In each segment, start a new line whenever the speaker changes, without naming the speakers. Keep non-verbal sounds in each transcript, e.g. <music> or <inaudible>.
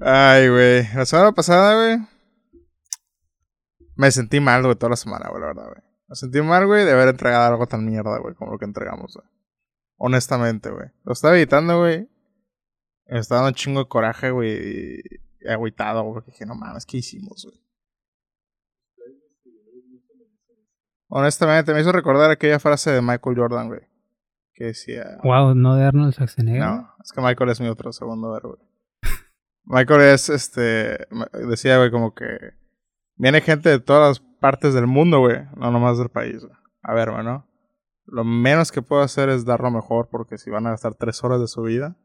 Ay, güey. La semana pasada, güey. Me sentí mal, güey, toda la semana, güey, la verdad, güey. Me sentí mal, güey, de haber entregado algo tan mierda, güey, como lo que entregamos, güey. Honestamente, güey. Lo estaba editando, güey. Me estaba dando un chingo de coraje, güey. Y agüitado, güey. Porque dije, no mames, ¿qué hicimos, güey? Honestamente, me hizo recordar aquella frase de Michael Jordan, güey. Que decía.
Wow, no de Arnold Schwarzenegger.
No, es que Michael es mi otro segundo ver, güey. Michael es, este. Decía, güey, como que. Viene gente de todas las partes del mundo, güey. No nomás del país, güey. A ver, güey, ¿no? Lo menos que puedo hacer es dar lo mejor, porque si van a gastar tres horas de su vida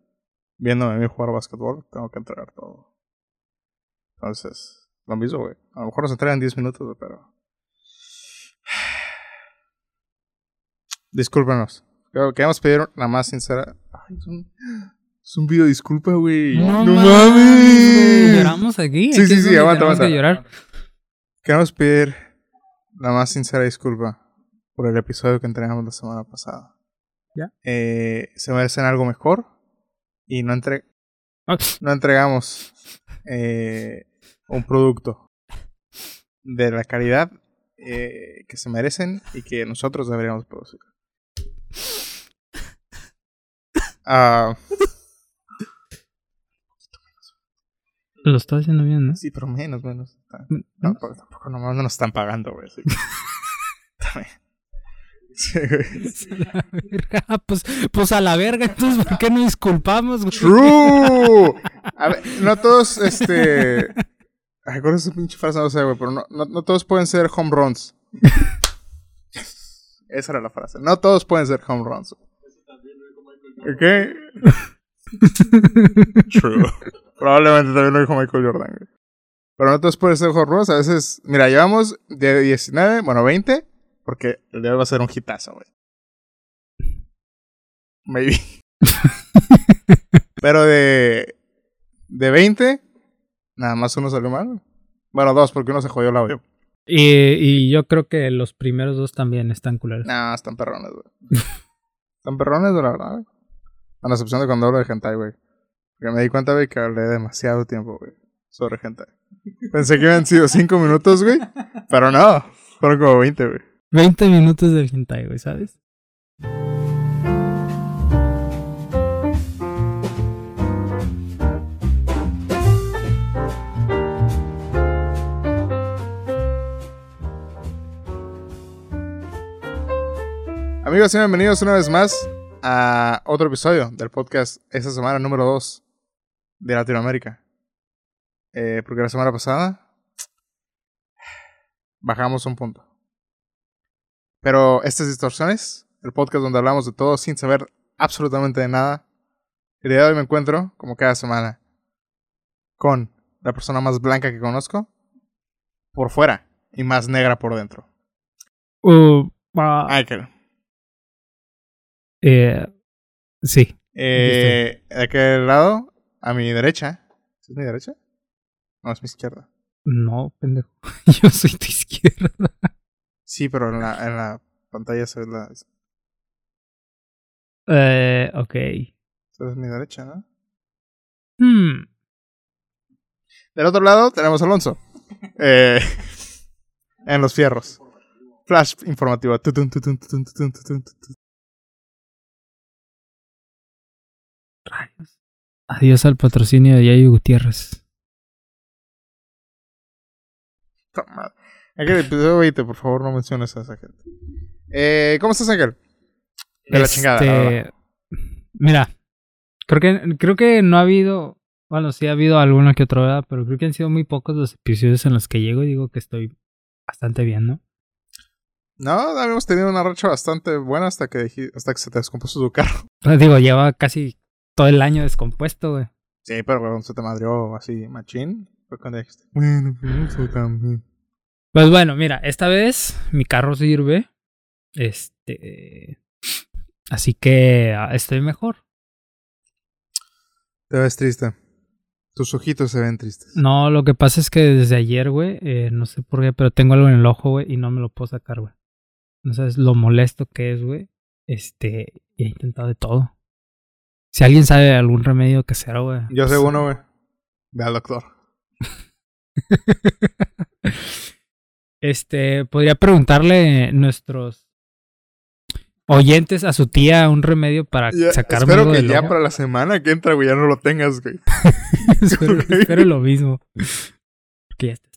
viéndome a mí jugar básquetbol, tengo que entregar todo. Entonces, lo mismo, güey. A lo mejor nos entregan 10 minutos, güey, pero. <sighs> Discúlpenos. Queremos pedir la más sincera. Ay, es un, es un video disculpa, güey.
No, mames. Lloramos aquí.
Sí, sí, sí, aguanta, aguanta.
Que llorar.
Queremos pedir la más sincera disculpa por el episodio que entregamos la semana pasada.
¿Ya?
Eh, se merecen algo mejor y no, entre
Ah,
no entregamos eh, un producto de la calidad eh, que se merecen y que nosotros deberíamos producir. Ah,
Lo está haciendo bien, ¿no?
sí, pero menos, menos.
Mm,
No, porque tampoco nomás no nos están pagando, güey. así que- <laughs> También. Sí, güey.
A la verga. Pues, pues a la verga, entonces, ¿por qué no disculpamos, güey?
True. <laughs> A ver, no todos, este. Ay, ¿cuál es esa pinche frase? No sé, güey, pero no, no, no todos pueden ser home runs. Esa era la frase. No todos pueden ser home runs. ¿Ok? <laughs> True. Probablemente también lo dijo Michael Jordan, güey. Pero no todos pueden ser home runs. A veces, mira, llevamos de 19, bueno, 20, porque el hoy va a ser un hitazo, güey. Maybe. Pero de. De 20, nada más uno salió mal. Bueno, dos, porque uno se jodió el audio.
Y, y yo creo que los primeros dos también están culeros.
No, están perrones, güey. están perrones, la verdad, güey. A la excepción de cuando hablo de hentai, güey. Porque me di cuenta, güey, que hablé demasiado tiempo, güey, sobre hentai. Pensé que habían sido 5 minutos, güey. Pero no, fueron como 20, güey.
20 minutos del hentai, güey, ¿sabes?
Amigos, y bienvenidos una vez más a otro episodio del podcast esta semana número 2 de Latinoamérica. Eh, porque la semana pasada bajamos un punto. Pero estas distorsiones, el podcast donde hablamos de todo sin saber absolutamente de nada, el día de hoy me encuentro, como cada semana, con la persona más blanca que conozco por fuera y más negra por dentro.
Uh, ah,
Michael.
eh, sí.
Eh, de aquel lado, a mi derecha. ¿Es mi derecha? No, es mi izquierda.
No, pendejo. <laughs> Yo soy tu izquierda.
Sí, pero en la, en la pantalla se ve la. esa
Eh, ok.
es mi derecha, ¿no?
Hmm.
Del otro lado tenemos a Alonso. <laughs> Eh, <laughs> en los fierros. Flash informativo.
Rayos. Adiós al patrocinio de Yayo Gutiérrez.
Toma. Ángel, episodio 20, por favor, no menciones a esa gente. Eh, ¿Cómo estás, Ángel? De la chingada.
Este, Mira, creo que, creo que no ha habido. Bueno, sí ha habido alguna que otra, ¿verdad? pero creo que han sido muy pocos los episodios en los que llego y digo que estoy bastante bien, ¿no?
No, habíamos tenido una racha bastante buena hasta que, hasta que se te descompuso tu carro. <laughs>
Digo, lleva casi todo el año descompuesto, güey.
Sí, pero cuando se te madrió así, machín, fue cuando dijiste, bueno, pues eso también.
Pues bueno, mira, esta vez mi carro sirve. Este. Así que ah, estoy mejor.
Te ves triste. Tus ojitos se ven tristes.
No, lo que pasa es que desde ayer, güey, eh, no sé por qué, pero tengo algo en el ojo, güey, y no me lo puedo sacar, güey. No sabes lo molesto que es, güey. Este, y he intentado de todo. Si alguien sabe algún remedio casero, güey.
Yo sé
pues,
uno, güey. Ve al doctor. <laughs>
este, podría preguntarle nuestros oyentes a su tía un remedio para
Ya,
sacarme
espero que
del
ya para la semana que entra, güey, ya no lo tengas, güey. <laughs>
espero, <laughs> espero lo mismo. Porque ya está.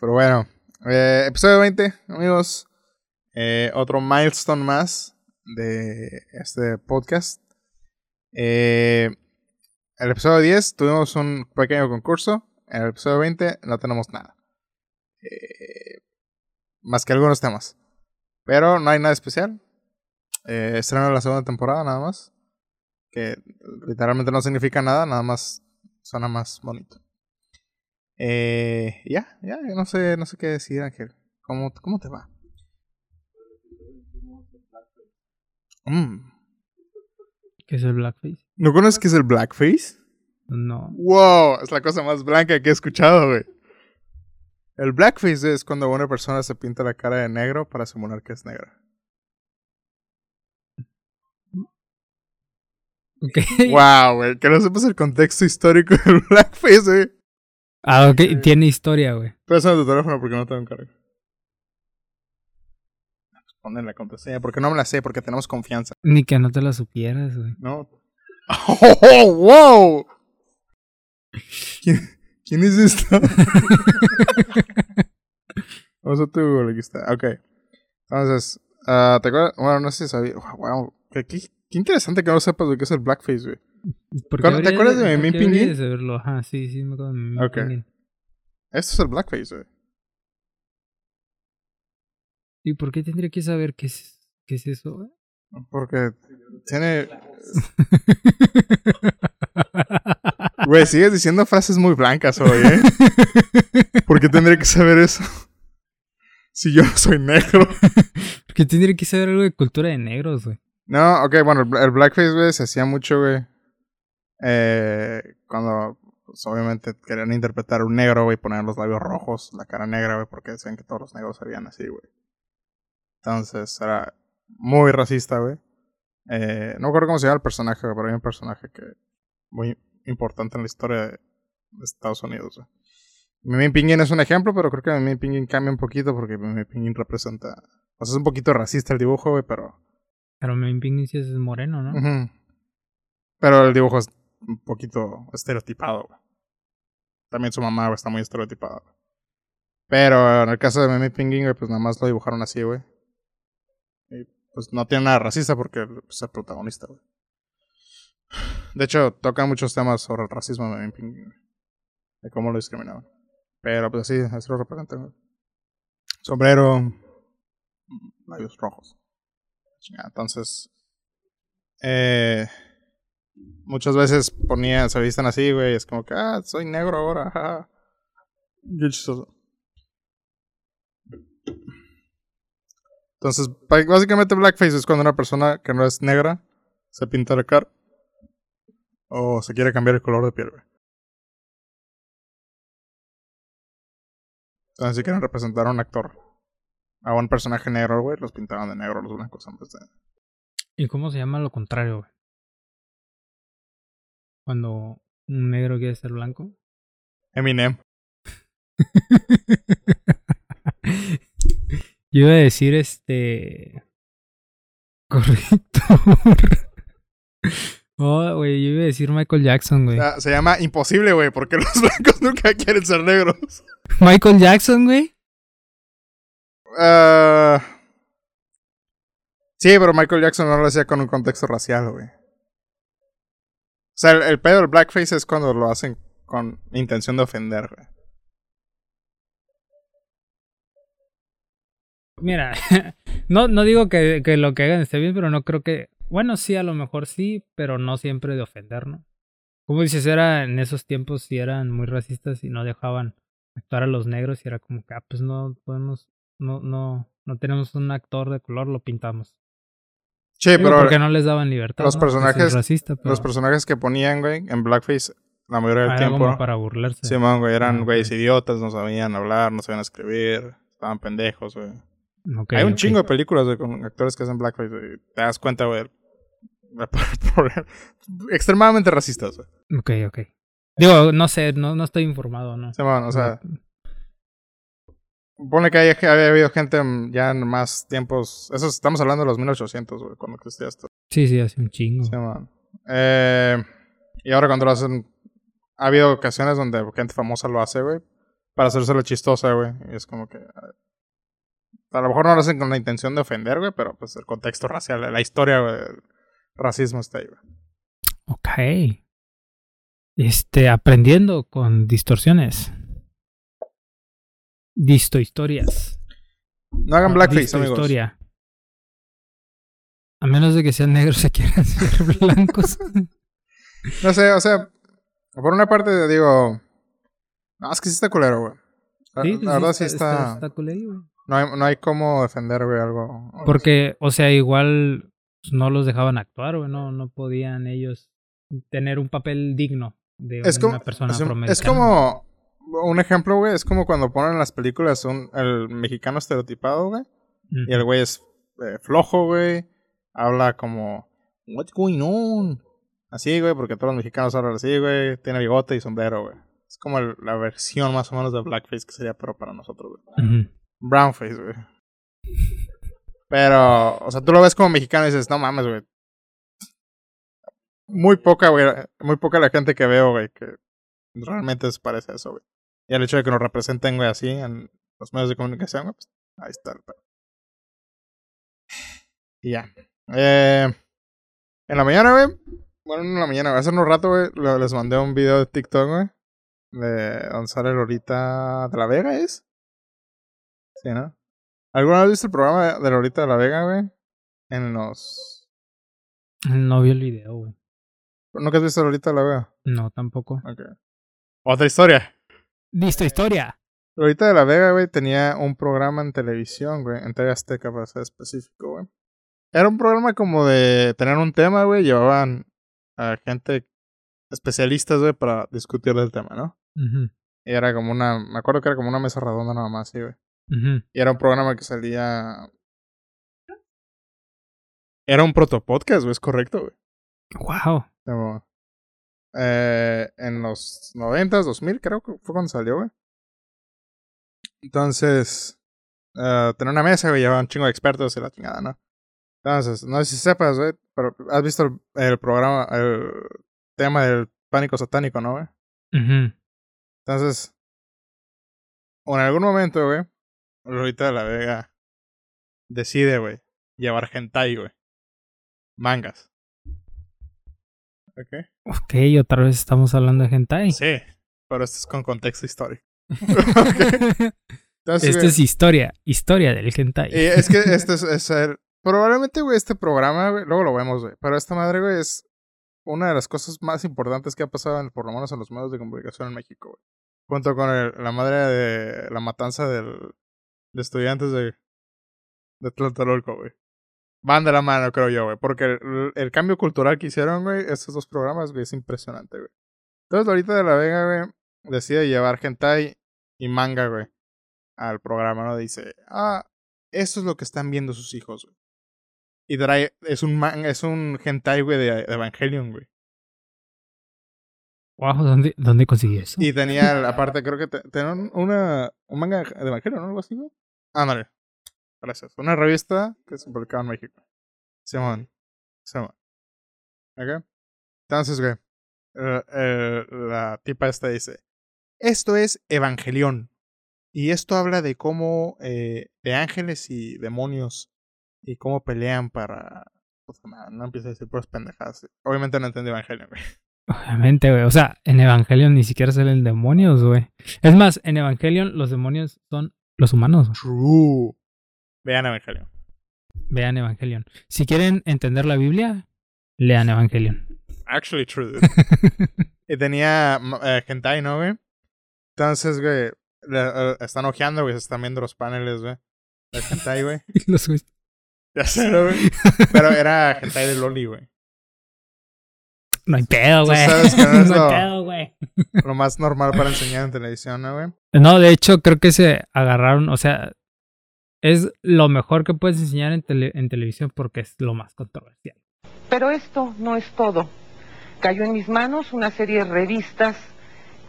Pero bueno, eh, episodio 20, amigos. Eh, otro milestone más de este podcast. Eh, el episodio 10 tuvimos un pequeño concurso. En el episodio 20 no tenemos nada. Eh, más que algunos temas. Pero no hay nada especial. Eh, estreno la segunda temporada nada más. Que literalmente no significa nada, nada más suena más bonito. Eh, ya, ya, no sé, no sé qué decir, Ángel. ¿Cómo, cómo te va? Mm.
¿Qué es el blackface?
¿No conoces qué es el blackface?
No.
Wow, es la cosa más blanca que he escuchado, güey. El blackface es cuando una persona se pinta la cara de negro para simular que es negra.
Ok.
Wow, güey, que no sepas el contexto histórico del <laughs> blackface, güey.
Ah, ok. Tiene historia, güey.
Pásame tu teléfono porque no tengo un cargo. Ponen la contraseña, porque no me la sé, porque tenemos confianza.
Ni que no te la supieras, güey.
No. ¡Oh, wow! ¿Quién, quién es esto? <laughs> Vamos a tu Google, aquí está. Ok. Entonces, ah, ¿te acuerdas? Bueno, no sé si sabía. Wow, qué, qué, qué interesante que no sepas lo que es el blackface, güey.
¿Por qué
¿Te
habría
acuerdas de
habría
Pinguín?
sí, sí, me acuerdo de Memín
Ok.
Pinguín.
Esto es el blackface, güey.
¿Y por qué tendría que saber qué es, qué es eso, güey?
Porque tiene. <laughs> Güey, sigues diciendo frases muy blancas hoy, ¿eh? ¿Por qué tendría que saber eso? Si yo soy negro. <laughs>
¿Por qué tendría que saber algo de cultura de negros, güey?
No, ok, bueno, el bla- el blackface, güey, se hacía mucho, güey. Eh, cuando, pues, obviamente, querían interpretar a un negro, güey, poner los labios rojos, la cara negra, güey, porque decían que todos los negros se veían así, güey. Entonces, era muy racista, güey. Eh, no me acuerdo cómo se llama el personaje, güey, pero hay un personaje que muy importante en la historia de, Estados Unidos, güey. Mimi Pinguín es un ejemplo, pero creo que Mimi Pinguín cambia un poquito porque Mimi Pinguín representa... O sea, es un poquito racista el dibujo, güey, pero...
Pero Memín Pinguín sí es moreno, ¿no?
Pero el dibujo es un poquito estereotipado, güey. También su mamá güey, está muy estereotipada, güey. Pero en el caso de Mimi Pinguín, güey, pues nada más lo dibujaron así, güey. Pues no tiene nada racista porque pues, es el protagonista, güey. De hecho, tocan muchos temas sobre el racismo de cómo lo discriminaban. Pero pues así, así lo representan, güey. Sombrero, labios rojos. Entonces, eh, muchas veces ponían, se visten así, güey. Es como que, ah, soy negro ahora. Qué. Entonces, básicamente blackface es cuando una persona que no es negra se pinta la cara o se quiere cambiar el color de piel, güey. Entonces, si quieren representar a un actor, a un personaje negro, güey, los pintaban de negro los blancos en vez de...
¿Y cómo se llama lo contrario, güey? Cuando un negro quiere ser blanco.
Eminem. <laughs>
Yo iba a decir este. Correcto. <laughs> oh, güey, yo iba a decir Michael Jackson, güey.
Ah, se llama imposible, güey, porque <laughs> los blancos nunca quieren ser negros.
Michael Jackson, güey.
Ah, sí, pero Michael Jackson no lo hacía con un contexto racial, güey. O sea, el, el pedo del blackface es cuando lo hacen con intención de ofender, güey.
Mira, <laughs> no, no digo que, que lo que hagan esté bien, pero no creo que. Bueno, sí, a lo mejor sí, pero no siempre de ofender, ¿no? Como dices, era en esos tiempos sí eran muy racistas y no dejaban actuar a los negros y era como que, ah, pues no podemos, no, no, no tenemos un actor de color, lo pintamos.
Sí,
Digo,
pero
porque no les daban libertad.
los
¿no? Sí
personajes-
es racista, pero
los personajes que ponían, güey, en blackface, la mayoría del
era
tiempo,
como para burlarse.
Simón, güey, eran
Ah,
güeyes idiotas, no sabían hablar, no sabían escribir, estaban pendejos, güey. Hay un chingo de películas con actores que hacen blackface, güey. Te das cuenta, güey. <laughs> Extremadamente racistas, güey.
Ok, ok. Digo, no sé, no, no estoy informado, ¿no?
Sí, bueno, o sea. Pone que haya, había habido gente mm, ya en más tiempos. Eso estamos hablando de los 1800, güey, cuando existía esto.
Sí, sí, hace un chingo.
Sí, man. Eh, y ahora cuando lo hacen. Ha habido ocasiones donde gente famosa lo hace, güey. Para hacerse lo chistosa, güey. Y es como que. A lo mejor no lo hacen con la intención de ofender, güey, pero pues el contexto racial, la historia, güey, el racismo está ahí, güey.
Ok. Este, aprendiendo con distorsiones. Disto historias.
No hagan blackface,
Disto
amigos.
historia. A menos de que sean negros se quieran <laughs> ser blancos.
No sé, o sea, por una parte digo, no, es que sí está culero, güey. La,
Sí,
la
sí,
verdad sí está,
está culero, güey.
No, hay, no hay cómo defender, güey, algo.
Porque, o sea, igual pues, no los dejaban actuar, güey. No, no podían ellos tener un papel digno de
es
una
como,
persona
es, un- es como un ejemplo, güey, es como cuando ponen en las películas un, el mexicano estereotipado, güey, y el güey es eh, flojo, güey, habla como, what's going on? Así, güey, porque todos los mexicanos hablan así, güey, tiene bigote y sombrero, güey. Es como el- la versión más o menos de blackface que sería, pero para nosotros, güey. Brownface, güey. Pero, o sea, tú lo ves como mexicano y dices, no mames, güey. Muy poca, güey. Muy poca la gente que veo, güey, que realmente se parece a eso, güey. Y el hecho de que nos representen, güey, así en los medios de comunicación, güey, pues ahí está el pedo. Y ya. Eh, en la mañana, güey. Bueno, no en la mañana, hace unos rato, güey, le- les mandé un video de TikTok, güey. De donde sale Lolita de la Vega, ¿es? Sí, ¿no? ¿Alguna vez viste el programa de Lolita de la Vega, güey? En los...
No vi el video, güey.
¿Nunca has visto Lolita de la Vega?
No, tampoco.
Ok. Otra historia.
Disto historia.
Lolita de la Vega, güey, tenía un programa en televisión, güey, en TV Azteca, para ser específico, güey. Era un programa como de tener un tema, güey, llevaban a gente especialistas, güey, para discutir del tema, ¿no? Y era como una, me acuerdo que era como una mesa redonda nada más, sí, güey. Y era un programa que salía... Era un protopodcast, güey, es correcto, güey.
Wow.
Como, eh, en los 90, 2000, creo que fue cuando salió, güey. Entonces, eh, tenía una mesa, güey, llevaba un chingo de expertos y la chingada, ¿no? Entonces, no sé si sepas, güey, pero has visto el, el programa, el tema del pánico satánico, ¿no, güey? Entonces, o en algún momento, güey, Lolita de la Vega decide, güey, llevar hentai, güey. Mangas. ¿Ok?
Ok, otra vez estamos hablando de hentai.
Sí, pero esto es con contexto histórico. <laughs> <laughs> Ok. Entonces,
Esto es historia, historia del hentai.
y es que <laughs> este es, es el- probablemente, güey, este programa, güey, luego lo vemos, güey, pero esta madre, güey, es una de las cosas más importantes que ha pasado, en, por lo menos en los medios de comunicación en México, güey. Junto con el- la madre de la matanza del, de estudiantes de, de Tlatelolco, güey. Van de la mano, creo yo, güey, porque el, cambio cultural que hicieron, güey, estos dos programas, güey, es impresionante, güey. Entonces, ahorita de la Vega, güey, decide llevar hentai y manga, güey, al programa, ¿no? Dice, ah, esto es lo que están viendo sus hijos, güey. Y trae, es un manga, es un hentai, güey, de Evangelion, güey.
Wow, ¿dónde, ¿dónde conseguí eso?
Y tenía, aparte, creo que te- tenía un- una, un manga de Evangelion, ¿no? Algo así, güey. Ándale. Gracias. Una revista que se publicaba en México. Simón. Simón. ¿Ok? Entonces, güey. eh, eh, la tipa esta dice: Esto es Evangelión. Y esto habla de cómo. eh, de ángeles y demonios. Y cómo pelean para. pues, no, empieza a decir puras pendejadas. Obviamente no entendí Evangelion, güey.
Obviamente, güey. O sea, en Evangelion ni siquiera salen demonios, güey. Es más, en Evangelion los demonios son los humanos.
True. Vean Evangelion.
Vean Evangelion. Si quieren entender la Biblia, lean Evangelion.
Actually true. <laughs> Y tenía hentai, ¿no, güey? Entonces, güey, eh, están ojeando, güey, se están viendo los paneles, güey. De hentai, güey. <laughs>
Los
Ya sé, ¿no, güey. Pero era hentai de Loli, güey.
No hay pedo, güey.
sabes que <laughs> no es
no
lo-
hay pedo, güey.
Lo más normal para enseñar en televisión, ¿no, güey?
No, de hecho, creo que se agarraron, o sea, es lo mejor que puedes enseñar en, tele- en televisión porque es lo más controversial.
Pero esto no es todo. Cayó en mis manos una serie de revistas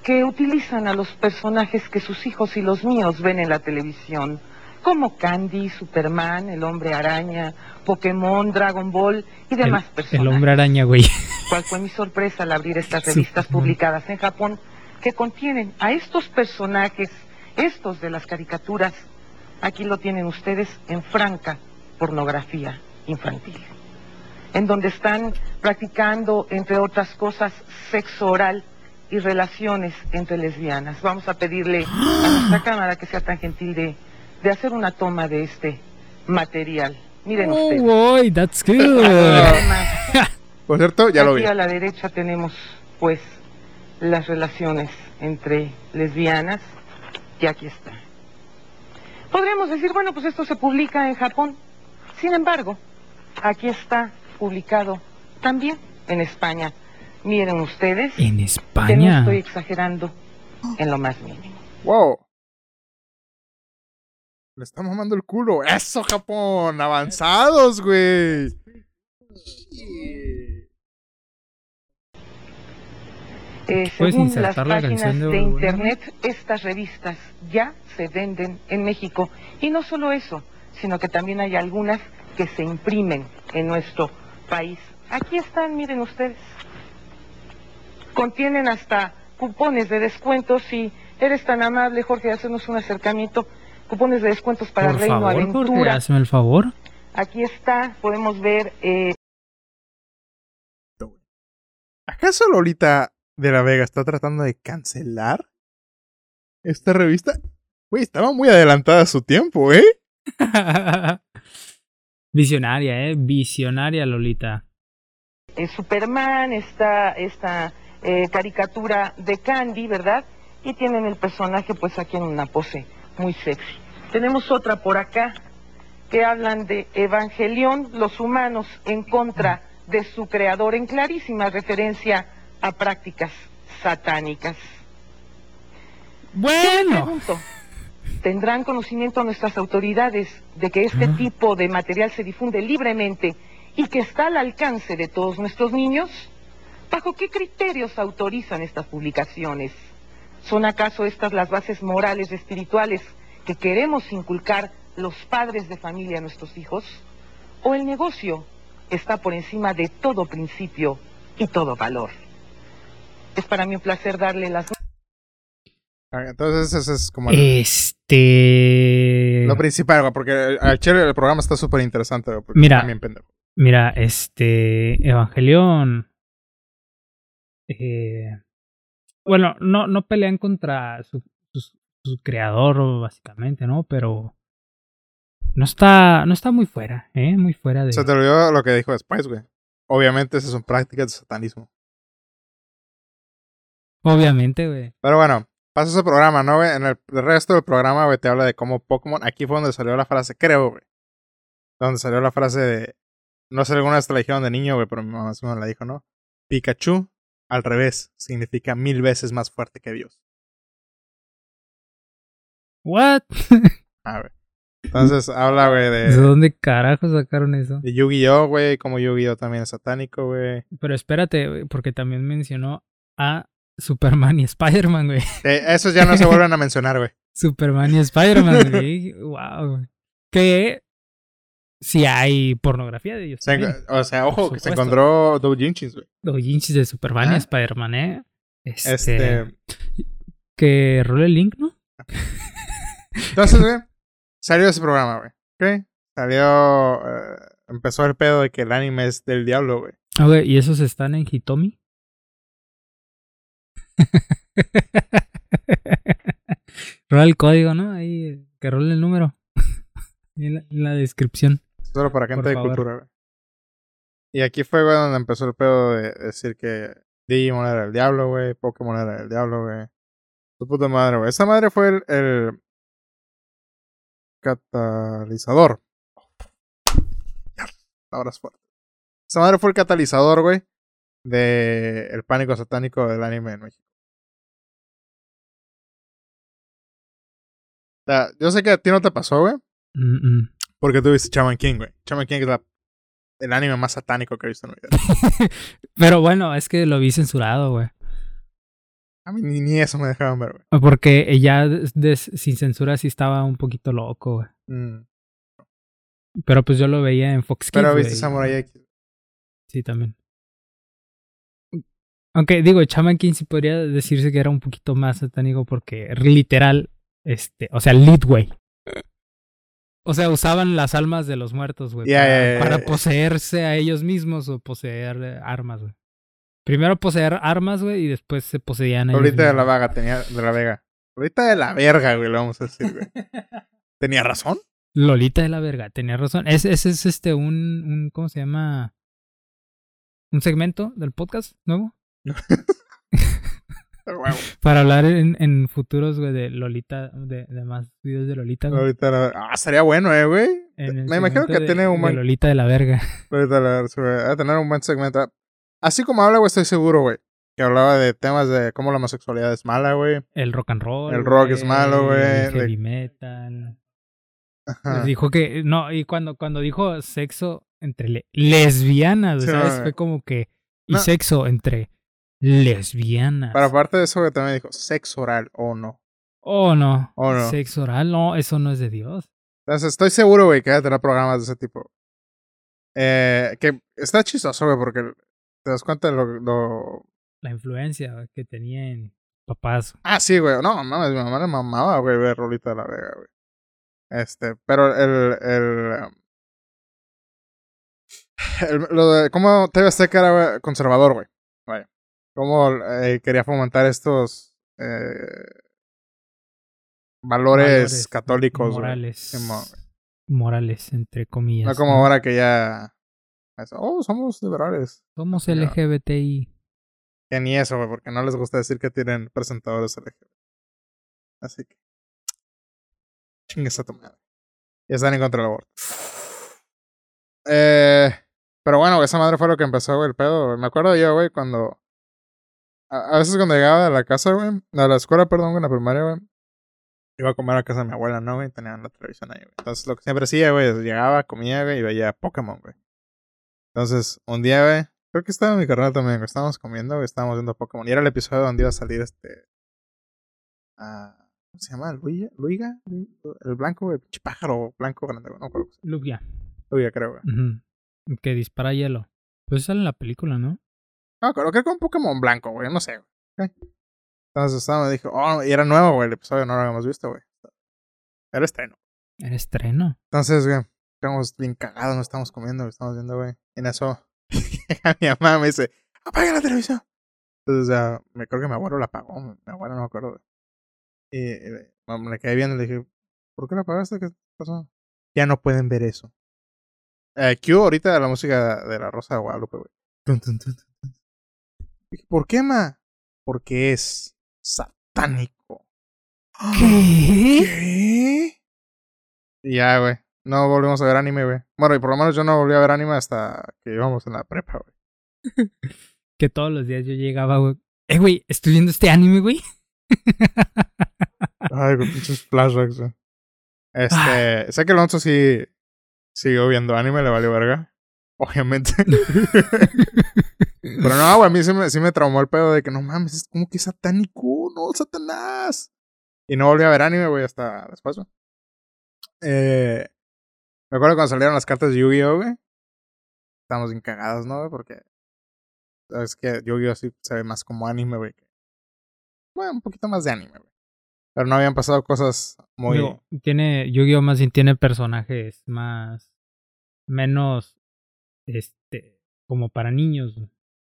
que utilizan a los personajes que sus hijos y los míos ven en la televisión, como Candy, Superman, el hombre araña, Pokémon, Dragon Ball y demás
El,
personajes.
el hombre araña, güey.
¿Cuál fue mi sorpresa al abrir estas revistas
Superman.
publicadas en Japón que contienen a estos personajes, estos de las caricaturas, aquí lo tienen ustedes en franca pornografía infantil, en donde están practicando, entre otras cosas, sexo oral y relaciones entre lesbianas. Vamos a pedirle a nuestra <gasps> cámara que sea tan gentil de, de hacer una toma de este material. Miren
Oh,
ustedes.
boy, that's <laughs> good.
Además, <laughs>
Por cierto, ya lo
Aquí
vi.
a la derecha tenemos, pues, las relaciones entre lesbianas, y aquí está. Podríamos decir, bueno, pues esto se publica en Japón. Sin embargo, aquí está publicado también en España. Miren ustedes
En
que no
España.
estoy exagerando en lo más mínimo.
Wow. Le estamos mamando el culo. ¡Eso, Japón! ¡Avanzados, güey!
Eh,
¿Puedes
según las
insertar la
páginas
canción de
de, internet, estas revistas ya se venden en México. Y no solo eso, sino que también hay algunas que se imprimen en nuestro país. Aquí están, miren ustedes. Contienen hasta cupones de descuentos. Si eres tan amable, Jorge, de hacernos un acercamiento. Cupones de descuentos para
Por
Reino
favor,
Aventura.
hazme el favor.
Aquí está, podemos ver eh,
¿Acaso Lolita de la Vega está tratando de cancelar esta revista? Güey, estaba muy adelantada a su tiempo, ¿eh? <laughs>
Visionaria, eh. Visionaria, Lolita.
eh, Superman, está esta eh, caricatura de Candy, ¿verdad? Y tienen el personaje pues aquí en una pose muy sexy. Tenemos otra por acá que hablan de Evangelión, los humanos en contra de su creador, en clarísima referencia a prácticas satánicas.
Bueno.
Pregunto, ¿tendrán conocimiento nuestras autoridades de que este
Ah.
tipo de material se difunde libremente y que está al alcance de todos nuestros niños? ¿Bajo qué criterios autorizan estas publicaciones? ¿Son acaso estas las bases morales y espirituales que queremos inculcar los padres de familia a nuestros hijos? ¿O el negocio está por encima de todo principio y todo valor? Es para mí un placer darle las
Ah, Entonces, ese es como el-
Este.
lo principal, porque al chile el programa está súper interesante,
Mira. Mira, este. Evangelion. eh, bueno, no, no pelean contra su, su, su creador, básicamente, ¿no? Pero. No está. No está muy fuera, ¿eh? Muy fuera de.
Se te olvidó lo que dijo después, güey. Obviamente, esas son prácticas de satanismo.
Obviamente, güey.
Pero bueno, pasa ese programa, ¿no, güey? En el, el resto del programa, güey, te habla de cómo Pokémon. Aquí fue donde salió la frase, creo, güey. Donde salió la frase de. No sé, alguna vez te la dijeron de niño, güey, pero mi mamá sí me la dijo, ¿no? Pikachu, al revés, significa mil veces más fuerte que Dios.
¿What?
Ah, güey. Entonces habla, <laughs> güey,
¿De
de,
dónde carajo sacaron eso?
de Yu-Gi-Oh, güey, como Yu-Gi-Oh también es satánico, güey.
Pero espérate, güey, porque también mencionó a Superman y Spider-Man, güey. <laughs>
Eh, esos ya no se vuelven a <laughs> mencionar, güey.
Superman y Spider-Man, güey. wow, güey. Que si hay pornografía de ellos.
Se o sea, ojo, que se encontró doujinshis, güey.
Doujinshis de Superman y
Ah.
Spider-Man, ¿eh? Este,
Este,
Que role el link, ¿no?
entonces, güey, salió ese programa, güey. ¿Ok? Salió, eh, empezó el pedo de que el anime es del diablo, güey.
Ah, güey, ¿y esos están en Hitomi? <laughs> rola el código, ¿no? Ahí, que role el número. Ahí <laughs> en, la, en la descripción.
Solo para gente de cultura, güey. Y aquí fue, güey, donde empezó el pedo de decir que Digimon era el diablo, güey. Pokémon era el diablo, güey. Su puta madre, güey. Esa madre fue el, el catalizador. Ahora es fuerte. Esa madre fue el catalizador, güey, de el pánico satánico del anime en México. O sea, yo sé que a ti no te pasó, güey.
Mm, mm.
Porque tú viste Shaman King, güey. Shaman King es la- el anime más satánico que he visto en mi vida. <laughs>
Pero bueno, es que lo vi censurado, güey.
A mí ni, ni eso me dejaban ver, güey.
Porque ella sin censura sí estaba un poquito loco, güey.
Mm.
Pero pues yo lo veía en Fox Kids.
Pero viste. Samurai X.
Sí, también. Aunque digo, Shaman King sí podría decirse que era un poquito más satánico porque literal, este, o sea, lead, güey. O sea, usaban las almas de los muertos, güey,
Ya,
para,
ya,
para poseerse a ellos mismos o poseer eh, armas, güey. Primero poseer armas, güey, y después se poseían a ellos
Lolita de la. Vaga tenía, de la Vega. Lolita de la verga, güey, lo vamos a decir, güey. <laughs> ¿Tenía razón?
Lolita de la verga, tenía razón. Ese, ese es este un, un, ¿cómo se llama? Un segmento del podcast nuevo. <laughs> <laughs> Para hablar en, en futuros, güey, de Lolita, de, de más videos de Lolita, güey.
Lolita la Verga. Ah, estaría bueno, eh, güey. Me imagino que
de-
tiene un buen...
Lolita de la verga. <laughs>
Lolita de la Verga, a tener un buen segmento. Así como habla, güey, estoy seguro, güey. Que hablaba de temas de cómo la homosexualidad es mala, güey.
El rock and roll.
El rock es malo, güey.
El
De-
heavy metal.
Ajá.
Dijo que. No, y cuando, cuando dijo sexo entre le- lesbianas,
Sí,
¿sabes?
no,
Fue como que. Y
No.
sexo entre lesbianas.
Pero aparte de eso, güey, también dijo sexo oral o no.
Oh, no.
Oh, no.
Sexo oral, no, eso no es de Dios.
Entonces, estoy seguro, güey, que va a tener programas de ese tipo. Eh, que está chistoso, güey, porque te das cuenta de lo, lo-
La influencia que tenía en papás.
Ah, sí, güey. No, mames, mi mamá le mamaba, güey, ver Rolita de la Vega, güey. Este, pero el... el, um, <sighs> el- lo de cómo TV Azteca era conservador, güey. Vaya. Cómo eh, quería fomentar estos eh, valores,
Valores
católicos.
Morales. Morales, entre comillas.
No como ahora que ya... Oh, somos liberales.
Somos. LGBTI.
Que ni eso, güey, porque no les gusta decir que tienen presentadores LGBT. Así que. Chingues a tu madre. Ya están en contra del aborto. Eh, pero bueno, esa madre fue lo que empezó, güey, el pedo. Me acuerdo yo, güey, cuando. A, a veces cuando llegaba de la casa, güey, de la escuela, perdón, güey, en la primaria, güey. Iba a comer a casa de mi abuela, ¿no, güey? Tenían la televisión ahí, güey. Entonces, lo que siempre hacía, güey, llegaba, comía, güey, y veía Pokémon, güey. Entonces, un día, güey, creo que estaba en mi carnal también, güey. Estábamos comiendo, güey, estábamos viendo Pokémon. Y era el episodio donde iba a salir este. ah, ¿Cómo se llama? ¿Luiga? ¿Luiga? El blanco, güey, pinche pájaro blanco grande, güey. No, pero.
Lugia.
Luiga, creo, güey.
Que dispara hielo. Pues sale en la película, ¿no?
No, creo que con Pokémon blanco, güey, no sé, güey. Entonces estábamos, dijo, oh, y era nuevo, güey, el episodio no lo habíamos visto, güey. Era estreno.
Era estreno.
Entonces, güey, estamos bien cagados, no estamos comiendo, estamos viendo, güey. Y en eso, <laughs> mi mamá me dice, apaga la televisión. Entonces, sea, me creo que mi abuelo la apagó, mi abuelo no me acuerdo, güey. Y, y, me quedé viendo y le dije, ¿por qué la apagaste? ¿Qué pasó? Ya no pueden ver eso. Eh, Q ahorita la música de la Rosa de Guadalupe, güey. Dije, ¿Por qué, ma? Porque es satánico.
¿Qué?
¿Qué? Y ya, güey. No volvimos a ver anime, güey. Bueno, y por lo menos yo no volví a ver anime hasta que íbamos en la prepa, güey. <laughs>
Que todos los días yo llegaba, güey. Eh, güey, estoy viendo este anime, güey. <laughs>
Ay, con pinches flashbacks, güey. Este, sé que Alonso sí siguió viendo anime, le valió verga. Obviamente. <laughs> Pero no, güey, a mí sí me, sí me traumó el pedo de que no mames, es como que satánico, no, Satanás. Y no volví a ver anime, güey, hasta después, güey. Eh, me acuerdo cuando salieron las cartas de Yu-Gi-Oh, güey. Estábamos bien ¿no, güey? Porque. Sabes que Yu-Gi-Oh sí se ve más como anime, güey. Bueno, un poquito más de anime, güey. Pero no habían pasado cosas muy.
Tiene, Yu-Gi-Oh! más bien tiene personajes más, menos, este, como para niños,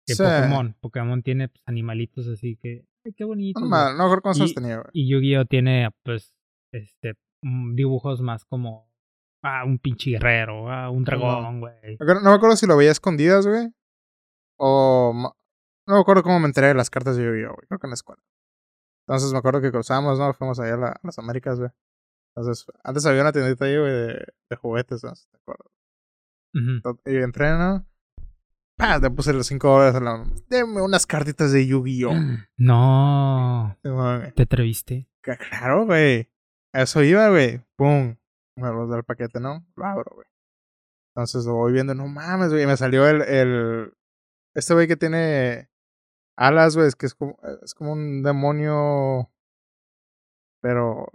que
Sí.
Pokémon. Pokémon tiene pues, animalitos así que, ay, qué bonito.
No, ma- no me acuerdo cuántos
Y-
tenía, güey.
Y Yu-Gi-Oh! tiene, pues, este, mm, dibujos más como, ah, un pinche guerrero, ah, un dragón, güey.
No me acuerdo si lo veía escondidas, güey. O. No me acuerdo cómo me enteré de las cartas de Yu-Gi-Oh, güey. Creo que en la escuela. Entonces me acuerdo que cruzamos, ¿no? Fuimos allá a, la- a las Américas, güey. Entonces, antes había una tiendita ahí, güey, de, de juguetes, ¿no? ¿Te acuerdas?
Ujú.
Y entré, ¿no? ¡Pah! Te puse los 5 dólares. en la- Deme unas cartitas de Yu-Gi-Oh! <gasps>
No, te atreviste.
Claro, güey. Eso iba, güey. Pum. Me los da el paquete, ¿no? Lo abro, güey. Entonces lo voy viendo, no mames, güey. Me salió el, el. Este güey que tiene. alas, güey, es que es como, es como un demonio, pero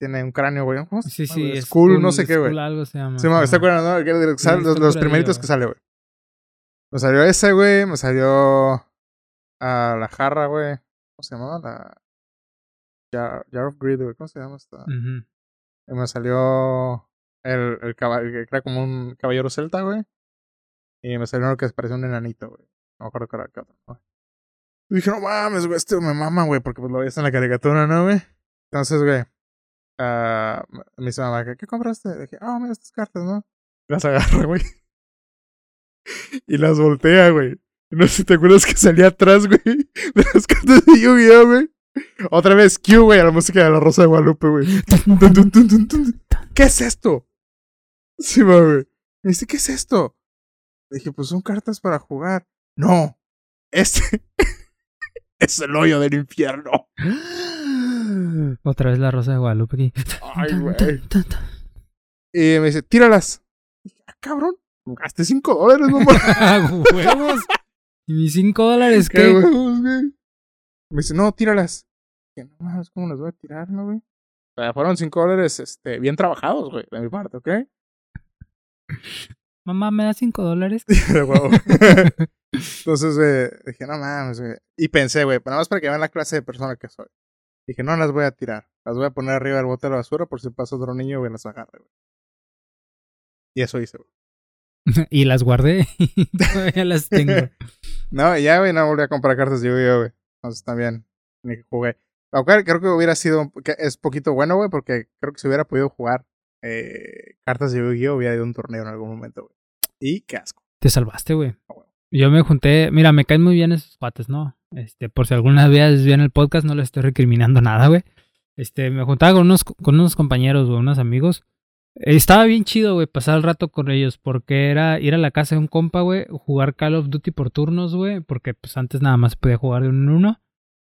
tiene un cráneo, güey. ¿Cómo se
Sí,
llama,
sí,
güey? Skull, no sé qué, güey.
Skull algo se llama.
Sí, me está ¿no?
Sí,
los, los primeritos que sale, güey. Me salió ese, güey. Me salió a la jarra, güey. ¿Cómo se llamaba? La Jar, Jar of Greed, güey. ¿Cómo se llama esta? Y me salió el, el caballo, que era como un caballero celta, güey. Y me salió uno que parecía un enanito, güey. No me acuerdo qué era qué otro, güey. Y dije, no mames, güey, este me mama, güey, porque pues lo veías en la caricatura, ¿no, güey? Entonces, güey, ah, me dice mamá, ¿qué, compraste? dije, ah, mira estas cartas, ¿no? Las agarra, güey. <laughs> Y las voltea, güey. No sé si te acuerdas que salía atrás, güey, <laughs> de las cartas de Yu-Gi-Oh, güey. Otra vez Q, güey, a la música de la Rosa de Guadalupe, güey. <laughs> ¿Qué es esto? Sí, güey. Me dice, ¿qué es esto? Le dije, pues son cartas para jugar. No, este es el hoyo del infierno. <gasps> <gasps>
Otra vez la rosa de Guadalupe aquí.
Ay, güey. Y me dice, tíralas. Dije, ah, cabrón, gasté 5 dólares, no mames. <laughs>
¡Huevos! ¿Y mis 5 dólares
¿Qué
qué?
huevos, güey? Me dice, no, tíralas. Dije, no mames, ¿cómo las voy a tirar, no, güey? O sea, fueron 5 dólares, este, bien trabajados, güey, de mi parte, ¿ok? <laughs>
Mamá, ¿me da 5 dólares? <laughs>
De huevo. Entonces, dije, no mames, güey. Y pensé, güey, nada más para que vean la clase de persona que soy. Dije, no las voy a tirar. Las voy a poner arriba del bote de la basura por si pasa otro niño, güey, las agarre, güey. Y eso hice, güey. <laughs>
y las guardé <laughs> y todavía las tengo. <laughs>
No, y ya, güey, no volví a comprar cartas de Yu-Gi-Oh, güey. Entonces también, ni que jugué. Cual creo que hubiera sido, un- que es poquito bueno, güey, porque creo que si hubiera podido jugar eh, cartas de Yu-Gi-Oh, hubiera ido a un torneo en algún momento, güey. Y qué asco.
Te salvaste, güey.
Ah, bueno.
Yo me junté, mira, me caen muy bien esos cuates, ¿no? Este, por si alguna vez bien el podcast, no les estoy recriminando nada, güey. Este, me juntaba con unos, con unos compañeros, güey, unos amigos. Estaba bien chido, güey, pasar el rato con ellos, porque era ir a la casa de un compa, güey, jugar Call of Duty por turnos, güey, porque pues antes nada más podía jugar de uno en uno.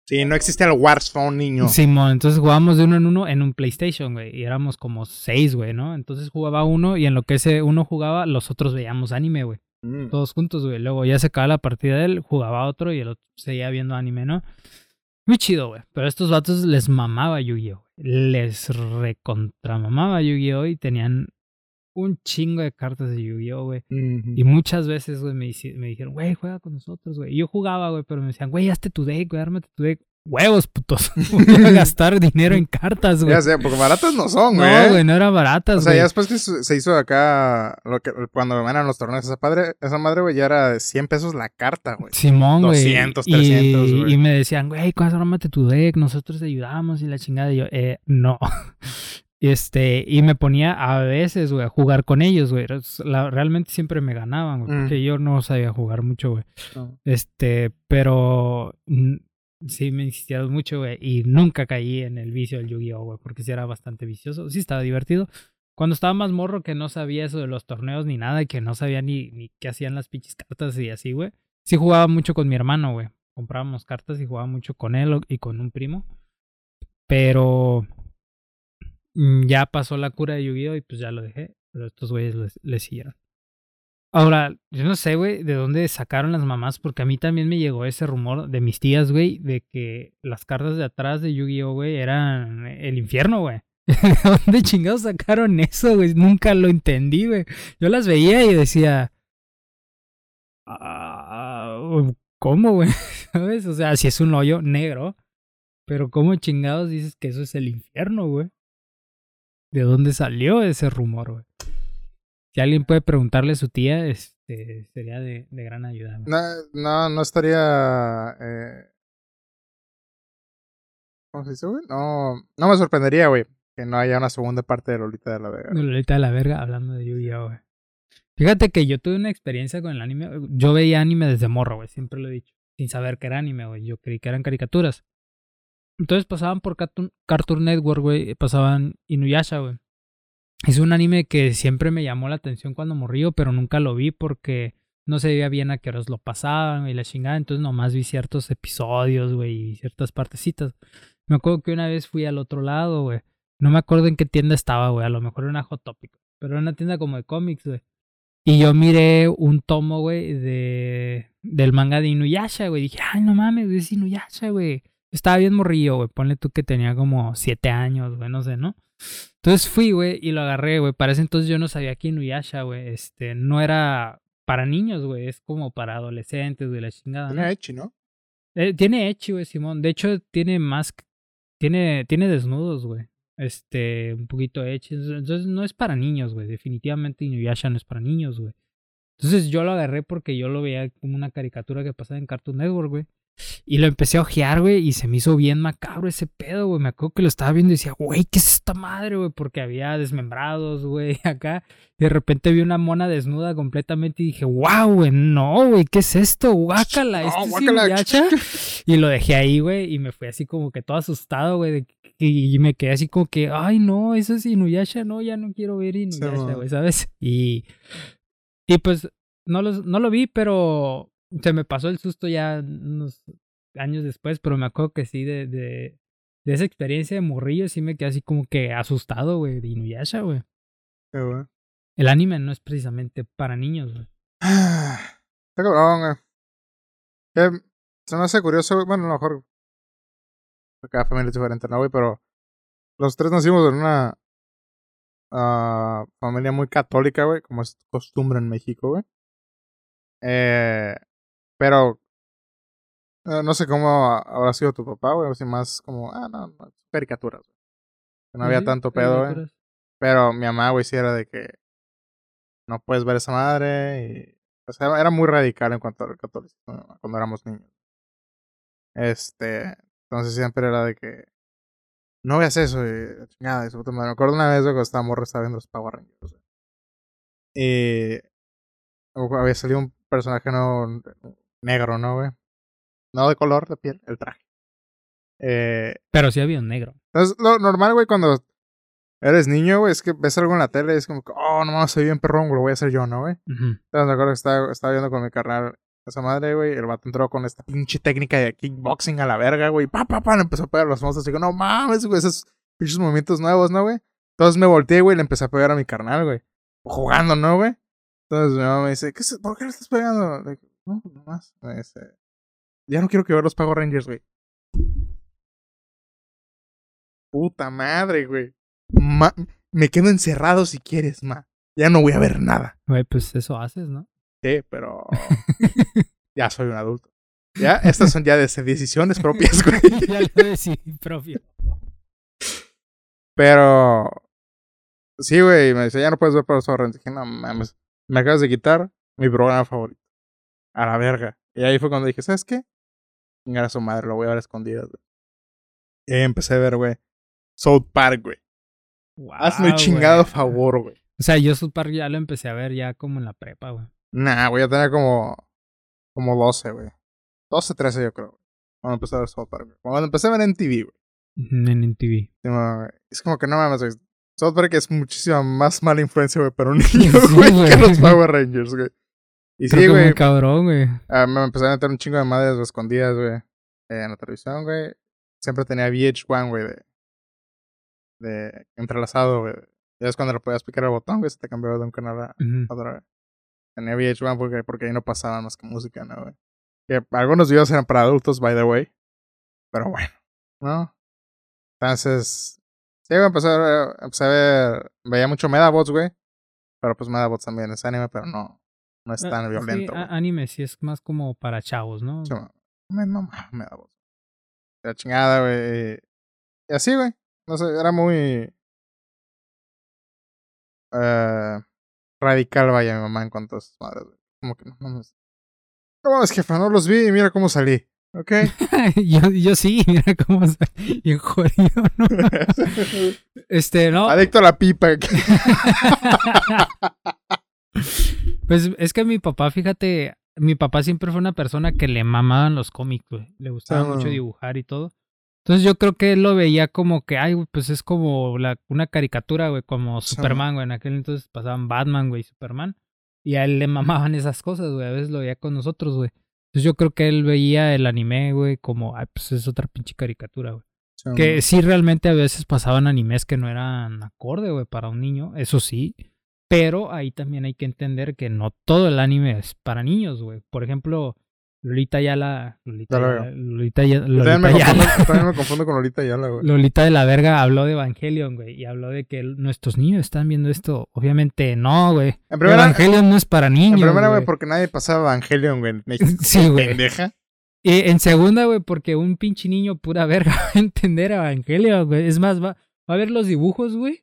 Sí, no existe el Warzone, niño.
Simón, entonces jugábamos de uno en uno en un PlayStation, güey, y éramos como seis, güey, ¿no? Entonces jugaba uno y en lo que ese uno jugaba, los otros veíamos anime, güey
Mm.
todos juntos, güey. Luego ya se acaba la partida de él, jugaba otro y el otro seguía viendo anime, ¿no? Muy chido, güey. Pero a estos vatos les mamaba Yu-Gi-Oh! Les recontramamaba Yu-Gi-Oh! y tenían un chingo de cartas de Yu-Gi-Oh! güey. Y muchas veces, güey, me, me dijeron, güey, juega con nosotros, güey. Y yo jugaba, güey, pero me decían, güey, hazte tu deck, güey, ármate tu deck. Huevos, putos. Voy <laughs> a <laughs> gastar dinero en cartas, güey.
Ya sé, porque baratas no son, güey.
No, güey, no eran baratas,
O sea,
güey.
ya después que se hizo acá, lo que, cuando eran los torneos, esa, padre, esa madre, güey, ya era de 100 pesos la carta, güey.
Simón, güey.
200,
Y-
300, güey.
Y me decían, güey, ¿cuál ármate tu deck? Nosotros te ayudamos y la chingada. Y yo, eh, no. <laughs> Este, y me ponía a veces, güey, a jugar con ellos, güey. Realmente siempre me ganaban, güey,
Mm.
porque yo no sabía jugar mucho, güey.
No.
Este, pero sí me insistieron mucho, güey, y nunca caí en el vicio del Yu-Gi-Oh, güey, porque sí era bastante vicioso. Sí estaba divertido. Cuando estaba más morro que no sabía eso de los torneos ni nada, y que no sabía ni, qué hacían las pinches cartas y así, güey. Sí jugaba mucho con mi hermano, güey. Comprábamos cartas y jugaba mucho con él y con un primo. Pero mm, ya pasó la cura de Yu-Gi-Oh y pues ya lo dejé. Pero estos güeyes le, le siguieron. Ahora, yo no sé, güey, de dónde sacaron las mamás, porque a mí también me llegó ese rumor de mis tías, güey, de que las cartas de atrás de Yu-Gi-Oh, güey, eran el infierno, güey. <laughs> ¿De dónde chingados sacaron eso, güey? Nunca lo entendí, güey. Yo las veía y decía... "Ah, ¿Cómo, güey? <laughs> ¿Sabes? O sea, si es un hoyo negro, pero ¿cómo chingados dices que eso es el infierno, güey? ¿De dónde salió ese rumor, güey? Si alguien puede preguntarle a su tía, este, sería de, de gran ayuda.
No, no, no estaría. Eh... ¿Cómo se dice, güey? No, no me sorprendería, güey, que no haya una segunda parte de Lolita de la Vega.
De Lolita de la verga hablando de Yu-Gi-Oh, güey. Fíjate que yo tuve una experiencia con el anime. Yo veía anime desde morro, güey. Siempre lo he dicho. Sin saber que era anime, güey. Yo creí que eran caricaturas. Entonces pasaban por Cartoon, Cartoon Network, güey. Pasaban Inuyasha, güey. Es un anime que siempre me llamó la atención cuando morrío, pero nunca lo vi porque no se veía bien a qué horas lo pasaban y la chingada. Entonces nomás vi ciertos episodios, güey, y ciertas partecitas. Me acuerdo que una vez fui al otro lado, güey. No me acuerdo en qué tienda estaba, güey. A lo mejor era una Hot Topic. Pero era una tienda como de cómics, güey. Y yo miré un tomo, güey, de, del manga de Inuyasha, güey. Dije, ay, no mames, es Inuyasha, güey. Estaba bien morrillo, güey. Ponle tú que tenía como siete años, güey, no sé, ¿no? Entonces fui, güey, y lo agarré, güey. Para ese entonces yo no sabía que Inuyasha, güey, este, no era para niños, güey. Es como para adolescentes, güey, la chingada. ¿no?
Tiene Echi, ¿no?
Eh, tiene Echi, güey, Simón. De hecho, tiene más. Tiene, tiene desnudos, güey. Este, un poquito Echi. Entonces, no es para niños, güey. Definitivamente Inuyasha no es para niños, güey. Entonces, yo lo agarré porque yo lo veía como una caricatura que pasaba en Cartoon Network, güey. Y lo empecé a ojear, güey, y se me hizo bien macabro ese pedo, güey. Me acuerdo que lo estaba viendo y decía, güey, ¿qué es esta madre, güey? Porque había desmembrados, güey, <laughs> acá. Y de repente vi una mona desnuda completamente y dije, wow, güey, no, güey, ¿qué es esto? Guácala,
No,
¿esto es
guácala. <laughs>
Inuyasha?". Y lo dejé ahí, güey, y me fui así como que todo asustado, güey. Y me quedé así como que, ay, no, eso es Inuyasha, no, ya no quiero ver Inuyasha, güey, ¿sabes? Y, y pues no, los, no lo vi, pero se me pasó el susto ya unos años después, pero me acuerdo que sí, de, de, de esa experiencia de morrillo, sí me quedé así como que asustado, güey, de Inuyasha, güey.
Qué güey.
El anime no es precisamente para niños, güey. <sighs>
Está cabrón, güey. Que se me hace curioso, güey. Bueno, a lo mejor cada familia es diferente, ¿no, güey? Pero los tres nacimos en una ah, familia muy católica, güey, como es costumbre en México, güey. Eh, pero eh, no sé cómo habrá sido tu papá, güey, o si más como, ah, no, no, caricaturas, güey. Que No había
Sí,
tanto pedo, güey. Pero mi mamá, güey, sí era de que no puedes ver esa madre. Y, o sea, era muy radical en cuanto al catolicismo cuando éramos niños. Este, entonces siempre era de que no veas eso, y chingada, madre. Me acuerdo una vez güey, cuando estaba morro, estaba viendo los Power Rangers. güey. Y había salido un personaje no, negro, ¿no, güey? No de color de piel, el traje. Eh,
Pero sí había un negro.
entonces, lo normal, güey, cuando eres niño, güey, es que ves algo en la tele y es como que, oh, no mames, soy bien perrón, güey, lo voy a hacer yo, ¿no, güey? Entonces me acuerdo que estaba, estaba viendo con mi carnal esa madre, güey, el vato entró con esta pinche técnica de kickboxing a la verga, güey, pa, pa, pa, le empezó a pegar a los monstruos, y digo, no mames, güey, esos pinches movimientos nuevos, ¿no, güey? Entonces me volteé, güey, y le empecé a pegar a mi carnal, güey, jugando, ¿no, güey? Entonces mi mamá me dice, ¿Qué es- ¿por qué le estás pegando? No, pues nomás, dice, ya no quiero que vea los Power Rangers, güey. Puta madre, güey. Ma- me quedo encerrado si quieres, ma. Ya no voy a ver nada.
Güey, pues eso haces, ¿no?
Sí, pero <laughs> ya soy un adulto. Ya, estas son ya de decisiones propias, güey. <laughs>
ya lo decidí propio.
Pero sí, güey, me dice, ya no puedes ver Power Rangers. Dije, no mames, me acabas de quitar mi programa favorito. A la verga. Y ahí fue cuando dije, ¿sabes qué? Chingar a su madre, lo voy a ver a escondidas, güey. Y ahí empecé a ver, güey. South Park, güey. Hazme el
Guau,
chingado
güey.
favor, güey.
O sea, yo South Park ya lo empecé a ver ya como en la prepa, güey.
Nah, güey, ya tenía como, como 12, güey. 12, 13 yo creo, güey. Cuando empecé a ver South Park, güey. Cuando empecé a ver en TV, güey.
En
güey. Es como que no mames, güey. South Park es muchísima más mala influencia, güey, para un <laughs> niño,
Sí,
güey,
güey.
que los Power Rangers, güey. Y
Creo
sí, güey,
cabrón, güey.
ah, me empecé a meter un chingo de madres güey, escondidas, güey, eh, en la televisión, güey. Siempre tenía VH1, güey, de, de entrelazado, güey. Ya es cuando le podías picar el botón, güey, se te cambiaba de un canal a otra vez. Tenía VH1 porque, porque ahí no pasaban más que música, ¿no, güey? Que algunos videos eran para adultos, by the way. Pero bueno, ¿no? Entonces, sí, güey, empecé a ver, veía mucho Medabots, güey. Pero pues Medabots también es anime, pero no, no es tan
Ah,
violento,
sí, anime sí es más como para chavos, ¿no?
Sí, me mamaba Medabots. La chingada, güey. Y así, güey. No sé, era muy... eh, radical, vaya, mi mamá en cuanto a esas madres, güey. Como que no mames. No mames, jefa, no los vi y mira cómo salí. ¿Ok? <laughs>
yo, yo sí, <laughs> mira cómo soy bien jodido, ¿no? <laughs> Este, no.
Adicto a la pipa.
Pues es que mi papá, fíjate, mi papá siempre fue una persona que le mamaban los cómics, güey. Le gustaba
Ah.
mucho dibujar y todo. Entonces yo creo que él lo veía como que, ay, pues es como la, una caricatura, güey, como. Superman, güey. En aquel entonces pasaban Batman, güey, y Superman. Y a él le mamaban esas cosas, güey. A veces lo veía con nosotros, güey. Entonces yo creo que él veía el anime, güey, como, ay, pues es otra pinche caricatura, güey. Que sí realmente a veces pasaban animes que no eran acorde, güey, para un niño. Eso sí. Pero ahí también hay que entender que no todo el anime es para niños, güey. Por ejemplo, Lolita Yala. Lolita
Ya lo
Yala. Lolita,
también, me
Lolita Yala.
confundo, <laughs> también me confundo con Lolita Yala, güey.
Lolita de la verga habló de Evangelion, güey. Y habló de que nuestros niños están viendo esto. Obviamente no, güey.
En primera-
Evangelion no es para
En
niños.
primera, güey, porque nadie pasaba Evangelion, güey. <laughs>
Sí, <laughs> güey.
pendeja.
Y en segunda, güey, porque un pinche niño pura verga va a entender Evangelion, güey. Es más, va, va a ver los dibujos, güey.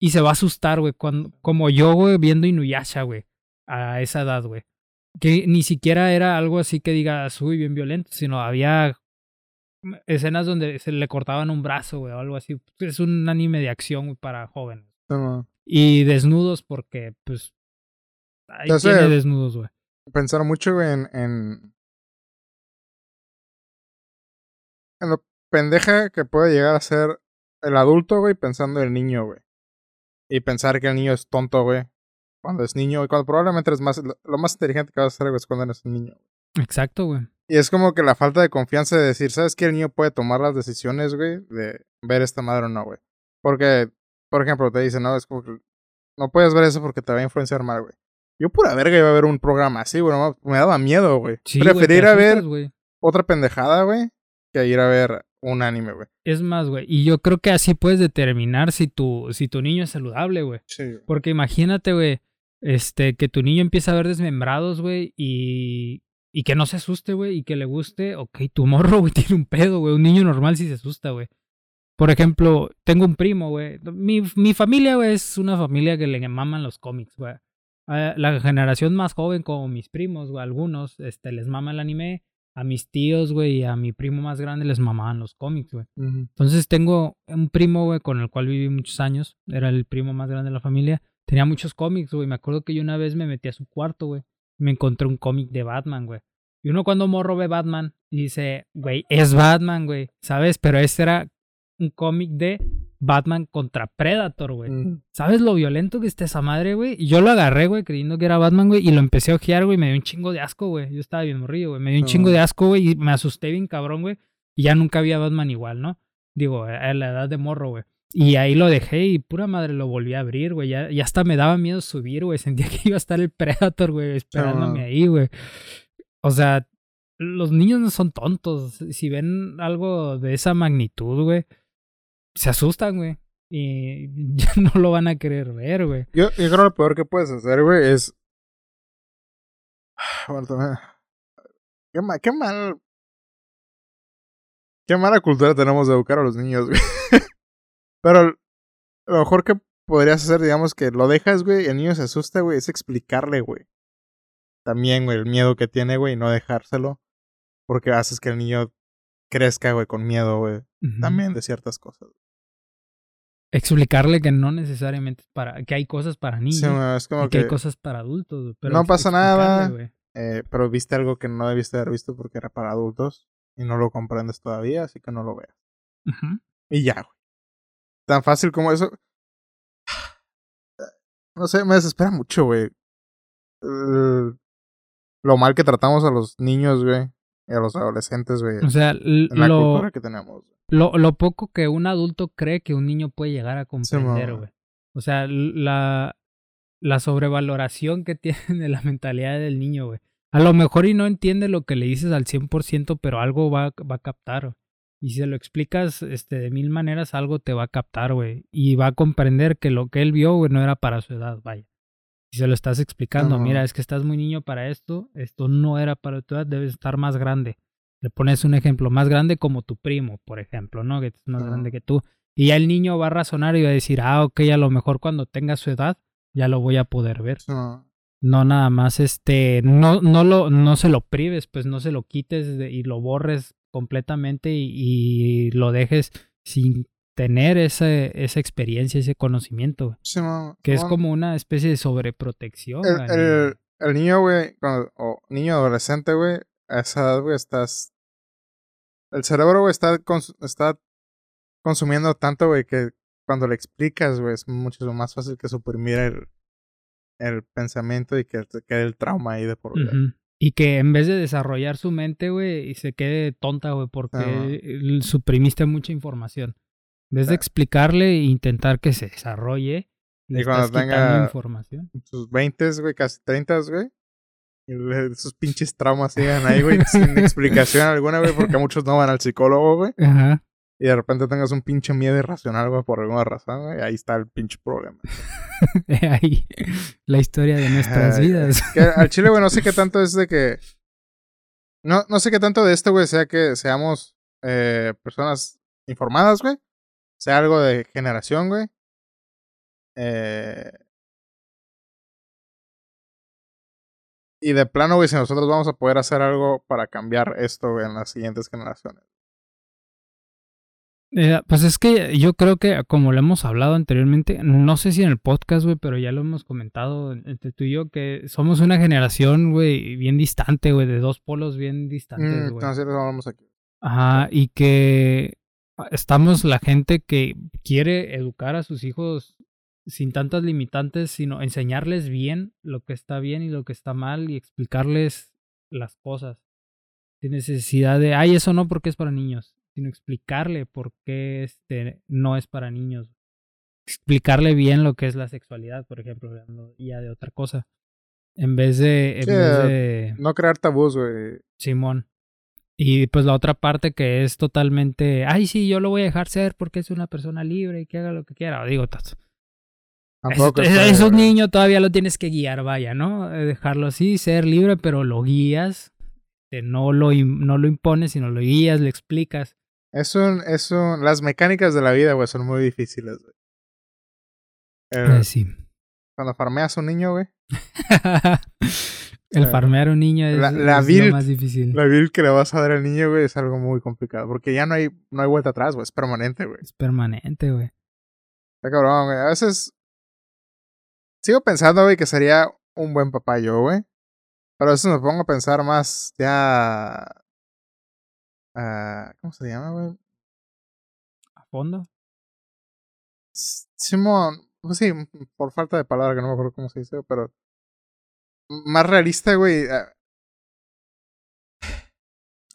Y se va a asustar, güey. cuando- Como yo, güey, viendo Inuyasha, güey. A esa edad, güey. Que ni siquiera era algo así que digas, uy, bien violento, sino había escenas donde se le cortaban un brazo, güey, o algo así. Es un anime de acción güey, para jóvenes.
No,
Y desnudos porque, pues... Ahí
Ya sé.
tiene desnudos, güey.
Pensar mucho, güey, en, en. En lo pendeja que puede llegar a ser el adulto, güey, pensando en el niño, güey. Y pensar que el niño es tonto, güey. Cuando es niño, y cuando probablemente es más. Lo, más inteligente que vas a hacer, güey, es cuando eres un niño.
Exacto, güey.
Y es como que la falta de confianza de decir, ¿sabes qué? El niño puede tomar las decisiones, güey, de ver esta madre o no, güey. Porque, por ejemplo, te dicen, no, es como que no puedes ver eso porque te va a influenciar mal, güey. Yo pura verga iba a ver un programa así, güey, me daba miedo, güey.
Sí, güey,
Preferí
te
ir a ver otra pendejada, güey, que ir a ver un anime, güey.
Es más, güey. Y yo creo que así puedes determinar si tu, si tu niño es saludable, güey.
Sí.
Porque imagínate, güey, este, que tu niño empieza a ver desmembrados, güey, y, y que no se asuste, güey, y que le guste. Ok, tu morro, <laughs> güey, tiene un pedo, güey. Un niño normal sí se asusta, güey. Por ejemplo, tengo un primo, güey. Mi, mi familia, güey, es una familia que le maman los cómics, güey. A La generación más joven, como mis primos, güey, algunos, este, les mama el anime. A mis tíos, güey, y a mi primo más grande les mamaban los cómics, güey. Entonces tengo un primo, güey, con el cual viví muchos años. Era el primo más grande de la familia. Tenía muchos cómics, güey. Me acuerdo que yo una vez me metí a su cuarto, güey. y Me encontré un cómic de Batman, güey. Y uno cuando morro ve Batman y dice, güey, es Batman, güey. ¿Sabes? Pero este era un cómic de Batman contra Predator, güey. ¿Sabes lo violento que está esa madre, güey? Y yo lo agarré, güey, creyendo que era Batman, güey, y lo empecé a ojear, güey, y me dio un chingo de asco, güey. Yo estaba bien morrido, güey. Me dio un chingo de asco, güey, y me asusté bien cabrón, güey. Y ya nunca había Batman igual, ¿no? Digo, a la edad de morro, güey. Y ahí lo dejé y pura madre lo volví a abrir, güey. Ya, ya hasta me daba miedo subir, güey. <laughs> Sentía que iba a estar el Predator, güey, esperándome ahí, güey. O sea, los niños no son tontos. Si ven algo de esa magnitud, güey, se asustan, güey. Y <laughs> ya no lo van a querer ver, güey.
Yo, yo creo que lo peor que puedes hacer, güey, es. <sighs> Bueno, Qué, ma- qué mal. Qué mala cultura tenemos de educar a los niños, güey. <laughs> Pero lo mejor que podrías hacer, digamos, que lo dejas, güey, y el niño se asusta, güey, es explicarle, güey. También, güey, el miedo que tiene, güey, y no dejárselo. Porque haces que el niño crezca, güey, con miedo, güey. También de ciertas cosas.
Explicarle que no necesariamente es para. que hay cosas para niños.
Sí, es como
y que,
que.
hay cosas para adultos, güey, pero
No pasa nada. eh, pero viste algo que no debiste haber visto porque era para adultos y no lo comprendes todavía, así que no lo veas.
Ujú.
Y ya, güey. Tan fácil como eso. <sighs> No sé, me desespera mucho, güey. Lo mal que tratamos a los niños, güey. Y a los adolescentes, güey.
O sea,
la
lo,
cultura que tenemos.
lo, lo poco que un adulto cree que un niño puede llegar a comprender, güey. O sea, la, la sobrevaloración que <laughs> tienen de la mentalidad del niño, güey. A lo mejor y no entiende lo que le dices al 100%, pero algo va, va a captar. Y si se lo explicas este, de mil maneras, algo te va a captar, güey. Y va a comprender que lo que él vio, güey, no era para su edad, vaya. Si se lo estás explicando,
Ajá.
mira, es que estás muy niño para esto, esto no era para tu edad, debes estar más grande. Le pones un ejemplo, más grande como tu primo, por ejemplo, ¿no? Que es más
Ajá.
grande que tú. Y ya el niño va a razonar y va a decir, ah, ok, a lo mejor cuando tenga su edad, ya lo voy a poder ver.
No,
No nada más, este, no, no lo, no se lo prives, pues no se lo quites de- y lo borres completamente y, y lo dejes sin tener ese, esa experiencia, ese conocimiento, güey.
sí, no,
que es como una especie de sobreprotección.
El,
al
el, el niño, güey, o niño adolescente, güey, a esa edad, güey, estás. El cerebro, güey, está, cons- está consumiendo tanto, güey, que cuando le explicas, güey, es mucho más fácil que suprimir el, el pensamiento y que te quede el trauma ahí de por vida.
Y que en vez de desarrollar su mente, güey, y se quede tonta, güey, porque suprimiste mucha información. En vez de explicarle e intentar que se desarrolle, Le
Y cuando
estás quitando
tenga-
información.
sus 20, güey, casi 30, güey. Esos pinches traumas sigan ahí, güey, sin explicación alguna, güey, porque muchos no van al psicólogo, güey.
Ajá.
Y de repente tengas un pinche miedo irracional, güey, por alguna razón, güey. Ahí está el pinche problema. <laughs>
Ahí, la historia de nuestras
Ay,
vidas.
Que al chile, güey, no sé qué tanto es de que. No, no sé qué tanto de esto, güey, sea que seamos eh, personas informadas, güey. Sea algo de generación, güey. Eh... Y de plano, güey, si nosotros vamos a poder hacer algo para cambiar esto, güey, en las siguientes generaciones.
Eh, pues es que yo creo que, como lo hemos hablado anteriormente, no sé si en el podcast, güey, pero ya lo hemos comentado entre tú y yo, que somos una generación, güey, bien distante, güey, de dos polos bien distantes,
Mm,
güey.
nosotros hablamos aquí.
Ajá, y que estamos la gente que quiere educar a sus hijos sin tantas limitantes, sino enseñarles bien lo que está bien y lo que está mal y explicarles las cosas. Sin necesidad de, ay, eso no porque es para niños, sino explicarle por qué este no es para niños. Explicarle bien lo que es la sexualidad, por ejemplo, hablando ya de otra cosa. En vez de, en
Sí,
vez de
No crear tabús, güey.
Simón. Y pues la otra parte que es totalmente, ay, sí, yo lo voy a dejar ser porque es una persona libre y que haga lo que quiera. Digo, tos-
Tampoco
es-
está-
esos niños todavía lo tienes que guiar, vaya, ¿no? Eh, Dejarlo así, ser libre, pero lo guías. eh, No lo, no lo impones, sino lo guías, le explicas.
Es un, es un, las mecánicas de la vida, güey, son muy difíciles, güey. Eh,
Eh, sí.
Cuando farmeas a un niño, güey, <laughs>
El farmear a un niño es,
la- la
es
build-
lo más difícil.
la build que le vas a dar al niño, güey, es algo muy complicado. Porque ya no hay, no hay vuelta atrás, güey, es permanente, güey.
Es permanente, güey.
Está cabrón, güey. A veces sigo pensando, güey, que sería un buen papá yo, güey. Pero a veces me pongo a pensar más ya... ah, ¿Cómo se llama, güey?
A fondo.
Simón, pues sí, por falta de palabra que no me acuerdo cómo se dice, pero más realista, güey.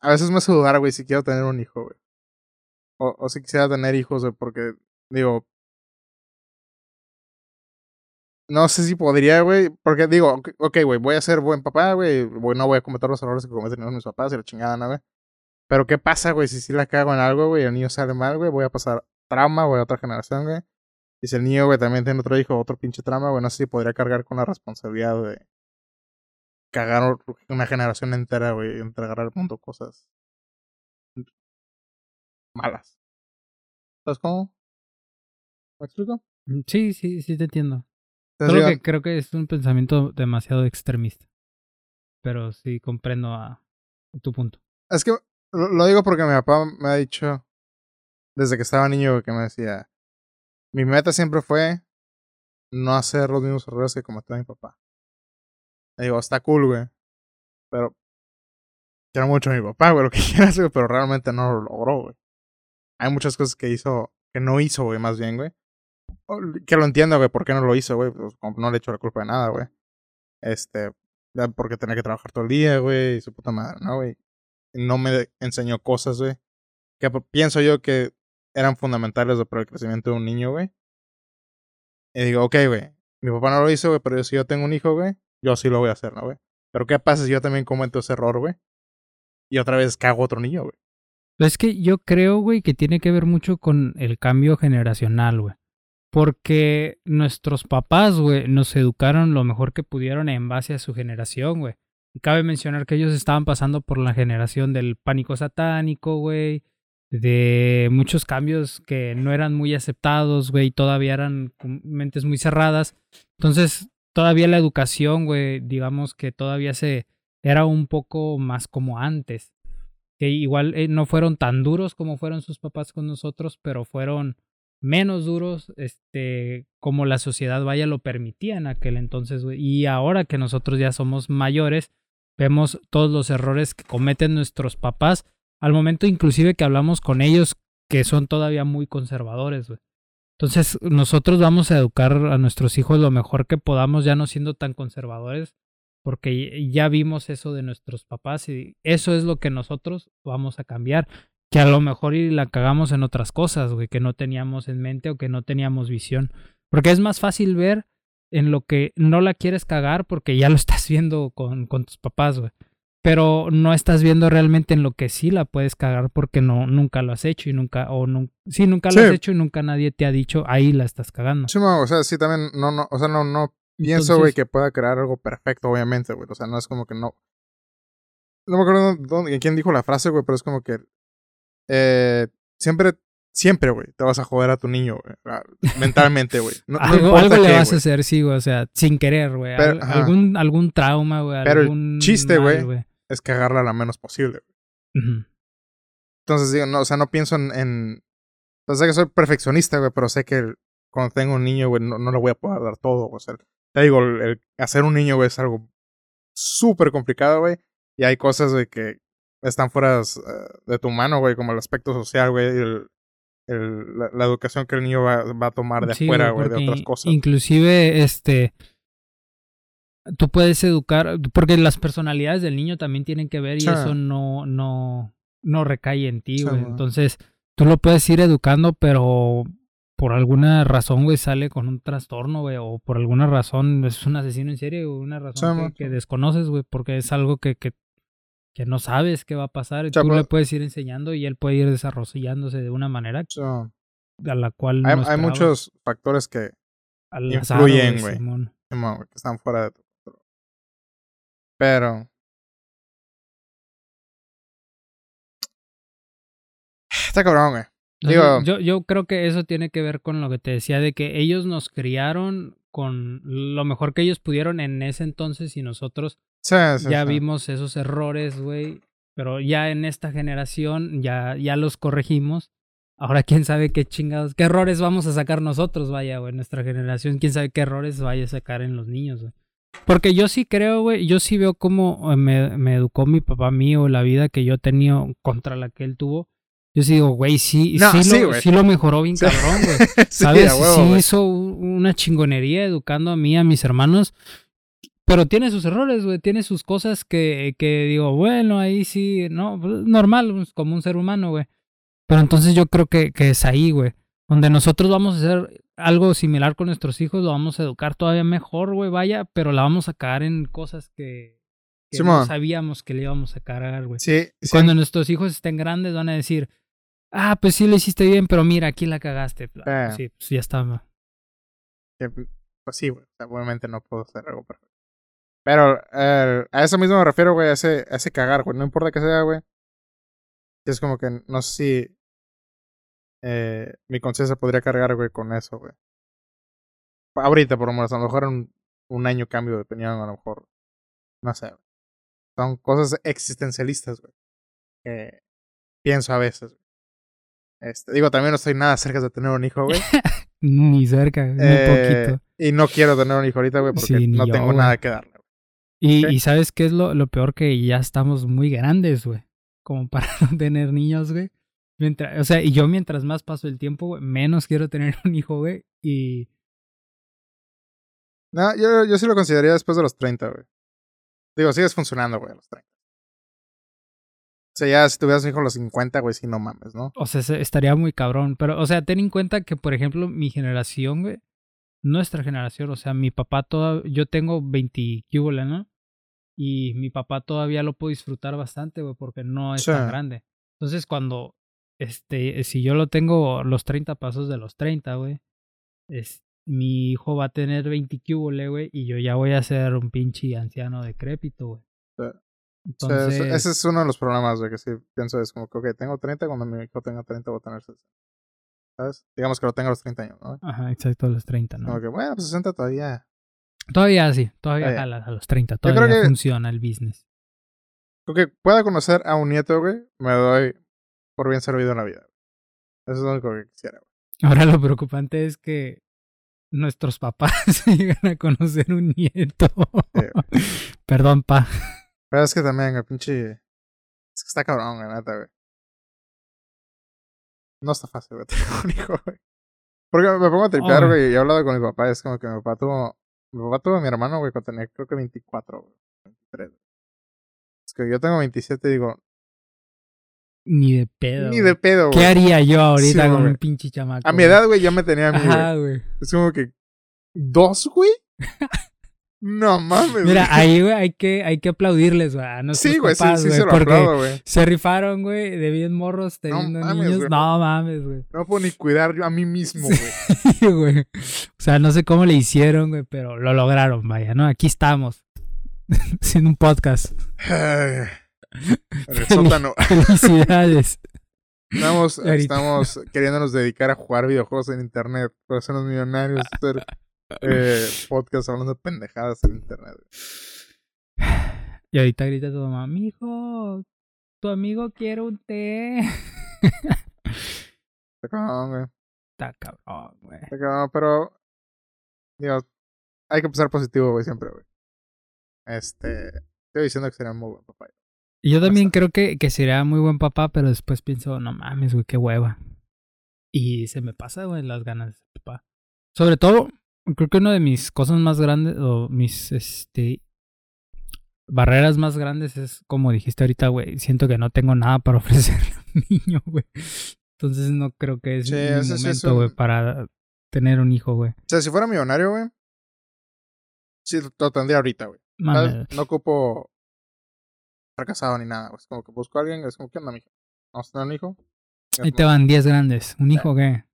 A veces me hace dudar, güey, si quiero tener un hijo, güey. O, si quisiera tener hijos, güey, porque, digo... No sé si podría, güey, porque digo, ok, güey, voy a ser buen papá, güey, no voy a cometer los errores que cometen mis papás y la chingada, ¿no, güey? Pero ¿qué pasa, güey, si sí la cago en algo, güey, el niño sale mal, güey, voy a pasar trauma, güey, a otra generación, güey. Y si el niño, güey, también tiene otro hijo, otro pinche trama, güey, no sé si podría cargar con la responsabilidad de cagar una generación entera, güey, y entregar al mundo cosas malas. ¿Sabes cómo? ¿Me explico?
Mm, Sí, sí, sí te entiendo.
Digo,
que creo que es un pensamiento demasiado extremista. Pero sí comprendo a tu punto.
Es que lo, lo digo porque mi papá me ha dicho desde que estaba niño que me decía, mi meta siempre fue no hacer los mismos errores que cometió mi papá. Digo, está cool, güey. Pero quiero mucho a mi papá, güey, lo que <laughs> quieras, güey, pero realmente no lo logró, güey. Hay muchas cosas que hizo, que no hizo, güey, más bien, güey. Que lo entiendo, güey, por qué no lo hizo, güey. Pues, no le echo la culpa de nada, güey. Este, porque tenía que trabajar todo el día, güey, y su puta madre, ¿no, güey? No me enseñó cosas, güey, que pienso yo que eran fundamentales para el crecimiento de un niño, güey. Y digo, ok, güey, mi papá no lo hizo, güey, pero si yo tengo un hijo, güey, yo sí lo voy a hacer, ¿no, güey? Pero ¿qué pasa si yo también cometo ese error, güey? Y otra vez cago otro niño, güey.
Es que yo creo, güey, que tiene que ver mucho con el cambio generacional, güey. Porque nuestros papás, güey, nos educaron lo mejor que pudieron en base a su generación, güey. Y cabe mencionar que ellos estaban pasando por la generación del pánico satánico, güey. De muchos cambios que no eran muy aceptados, güey. Todavía eran mentes muy cerradas. Entonces, todavía la educación, güey, digamos que todavía se era un poco más como antes que igual eh, no fueron tan duros como fueron sus papás con nosotros, pero fueron menos duros, este, como la sociedad vaya lo permitía en aquel entonces, güey. Y ahora que nosotros ya somos mayores, vemos todos los errores que cometen nuestros papás, al momento inclusive que hablamos con ellos, que son todavía muy conservadores, güey. Entonces, nosotros vamos a educar a nuestros hijos lo mejor que podamos, ya no siendo tan conservadores, porque ya vimos eso de nuestros papás y eso es lo que nosotros vamos a cambiar. Que a lo mejor y la cagamos en otras cosas, güey, que no teníamos en mente o que no teníamos visión. Porque es más fácil ver en lo que no la quieres cagar porque ya lo <laughs> estás viendo con, con tus papás, güey. Pero no estás viendo realmente en lo que sí la puedes cagar porque no, nunca lo has hecho y nunca, o no, sí, nunca lo
Sí.
has hecho y nunca nadie te ha dicho ahí la estás cagando.
Sí, o sea, sí, también, no, no, o sea, no, no pienso, güey, que pueda crear algo perfecto, obviamente, güey. O sea, no es como que no. No me acuerdo dónde, quién dijo la frase, güey, pero es como que. Eh, siempre, siempre, güey, te vas a joder a tu niño, güey. Mentalmente, güey. No, no
algo algo le vas a hacer, sí, güey. O sea, sin querer, güey. Algún, algún trauma, güey.
Pero el
algún
chiste, güey. Es cagarla lo menos posible. Entonces, digo, no, o sea, no pienso en. en... O sea, sé que soy perfeccionista, güey, pero sé que cuando tengo un niño, güey, no, no le voy a poder dar todo. O sea, te digo, el, el hacer un niño, güey, es algo súper complicado, güey. Y hay cosas, güey, que están fuera eh, de tu mano, güey, como el aspecto social, güey, y el, el- la, la educación que el niño va, va a tomar de
Sí,
afuera, güey, de otras cosas.
Inclusive, este, tú puedes educar, porque las personalidades del niño también tienen que ver y
Sí.
eso no, no, no recae en ti, güey. Entonces, tú lo puedes ir educando, pero por alguna razón, güey, sale con un trastorno, güey, o por alguna razón es un asesino en serie, o una razón
Sí,
que, desconoces, güey, porque es algo que, que, que no sabes qué va a pasar. Y tú le puedes ir enseñando y él puede ir desarrollándose de una manera a la cual no
hay, hay
esperabas.
muchos factores que, influyen, güey. Que están fuera de tu. Pero. Está cabrón, Digo-
yo, yo creo que eso tiene que ver con lo que te decía de que ellos nos criaron con lo mejor que ellos pudieron en ese entonces y nosotros
Sí, sí,
ya
sí.
vimos esos errores, güey. Pero ya en esta generación ya, ya los corregimos. Ahora quién sabe qué chingados, qué errores vamos a sacar nosotros, vaya, güey, nuestra generación. Quién sabe qué errores vaya a sacar en los niños, güey. Porque yo sí creo, güey, yo sí veo cómo eh, me, me educó mi papá mío, la vida que yo tenido contra la que él tuvo. Yo sí digo, güey, sí,
No,
sí,
sí,
lo, sí lo mejoró bien
Sí.
cabrón, güey. <laughs> ¿Sabes?
huevo,
sí hizo una chingonería educando a mí, a mis hermanos. Pero tiene sus errores, güey. Tiene sus cosas que, que digo, bueno, ahí sí, no, pues, normal, pues, como un ser humano, güey. Pero entonces yo creo que, que es ahí, güey. Donde nosotros vamos a hacer algo similar con nuestros hijos, lo vamos a educar todavía mejor, güey, vaya, pero la vamos a cagar en cosas que, que no sabíamos que le íbamos a cargar, güey.
Sí, sí.
Cuando nuestros hijos estén grandes van a decir, ah, pues sí lo hiciste bien, pero mira, aquí la cagaste.
Eh.
Sí, pues ya está.
pues sí, güey. Obviamente no puedo hacer algo perfecto. Pero eh, a eso mismo me refiero, güey, a ese, a ese cagar, güey. No importa que sea, güey. Es como que no sé si eh, mi conciencia podría cargar, güey, con eso, güey. Ahorita, por lo menos, a lo mejor en un, año cambio de opinión, a lo mejor. No sé, güey. Son cosas existencialistas, güey. Que pienso a veces, güey. Este, digo, también no estoy nada cerca de tener un hijo, güey. <laughs>
Ni cerca, muy
Eh,
poquito.
Y no quiero tener un hijo ahorita, güey, porque
Sí, ni
no
yo,
tengo
güey.
nada que darle. güey.
Y, ¿sabes qué es lo, lo peor? Que ya estamos muy grandes, güey. Como para <laughs> no tener niños, güey. Mientras, o sea, y yo mientras más paso el tiempo, güey, menos quiero tener <laughs> un hijo, güey. Y
No, yo, yo sí lo consideraría después de los 30, güey. Digo, sigues funcionando, güey, a los 30. O sea, ya si tuvieras un hijo a los 50, güey, sí, no mames, ¿no?
O sea, se- estaría muy cabrón. Pero, o sea, ten en cuenta que, por ejemplo, mi generación, güey, nuestra generación, o sea, mi papá toda, yo tengo 20 cúbole, ¿no? Y mi papá todavía lo puedo disfrutar bastante, güey, porque no es
Sí.
tan grande. Entonces, cuando, este, si yo lo tengo los 30 pasos de los 30, güey, es, mi hijo va a tener 20 cúbole, güey, y yo ya voy a ser un pinche anciano decrépito, güey.
Sí. O sea,
Entonces,
ese- es uno de los problemas, güey, que sí pienso es como que, ok, tengo 30, cuando mi hijo tenga 30 voy a tener 60. ¿Sabes? Digamos que lo tengo a los 30 años, ¿no?
ajá, exacto, a los 30, ¿no?
Como que, bueno, pues 60 todavía.
Todavía sí, todavía
Todavía.
jala a los 30,
creo
todavía
que-
funciona el business.
Que pueda conocer a un nieto, güey, me doy por bien servido en la vida. Eso es lo único que quisiera, güey.
Ahora lo preocupante es que nuestros papás <laughs> llegan a conocer un nieto. <laughs> Perdón, pa.
Pero es que también, güey, pinche. Es que está cabrón, neta, güey. No está fácil, güey, <laughs> tener un hijo, güey. Porque me pongo a tripear,
Oh.
güey, y he hablado con mi papá, es como que mi papá tuvo. Mi papá tuvo a mi hermano, güey, cuando tenía creo que 24, güey. 23. güey. Es que yo tengo 27 y digo.
Ni de pedo.
Ni de pedo,
¿Qué
güey.
haría yo ahorita
Sí,
con
güey.
un pinche chamaco?
A mi edad, güey, ya me tenía güey.
Ajá, güey.
Es como que. ¿Dos, güey? No mames.
Mira,
güey.
ahí, güey, hay que, hay que aplaudirles, güey. A
Sí, güey, sí,
papás,
sí
güey,
se lo
porque
aplaudo, güey.
se rifaron, güey, de bien morros teniendo
mames,
niños.
güey.
No mames, güey.
No puedo ni cuidar yo a mí mismo, güey.
Sí, <laughs> güey. O sea, no sé cómo le hicieron, güey, pero lo lograron, vaya, ¿no? Aquí estamos. <laughs> Haciendo un podcast. <laughs>
En el sótano. <laughs>
Felicidades.
Estamos, estamos queriéndonos dedicar a jugar videojuegos en internet. Para hacernos millonarios. Hacer <laughs> eh, podcast hablando de pendejadas en internet.
Y ahorita grita tu mamá, mijo, tu amigo quiere un té.
Está cabrón, güey.
Está cabrón, güey.
Está cabrón, pero. Digo, hay que pensar positivo, güey, siempre, güey. Este. Estoy diciendo que sería muy buen papá.
Y yo también creo que, que sería muy buen papá, pero después pienso, no mames, güey, qué hueva. Y se me pasa, güey, las ganas de papá. Sobre todo, creo que una de mis cosas más grandes, o mis, este, barreras más grandes es, como dijiste ahorita, güey, siento que no tengo nada para <laughs> ofrecerle a un niño, güey. Entonces no creo que es
Sí,
el
ese
momento, güey, para tener un hijo, güey.
O sea, si fuera millonario, güey. Sí, lo- tendría ahorita, güey. No ocupo fracasado ni nada. Es como que busco a alguien, es como, ¿qué onda, mijo? ¿Vamos a tener un hijo?
Ahí te van 10 grandes. ¿Un hijo qué?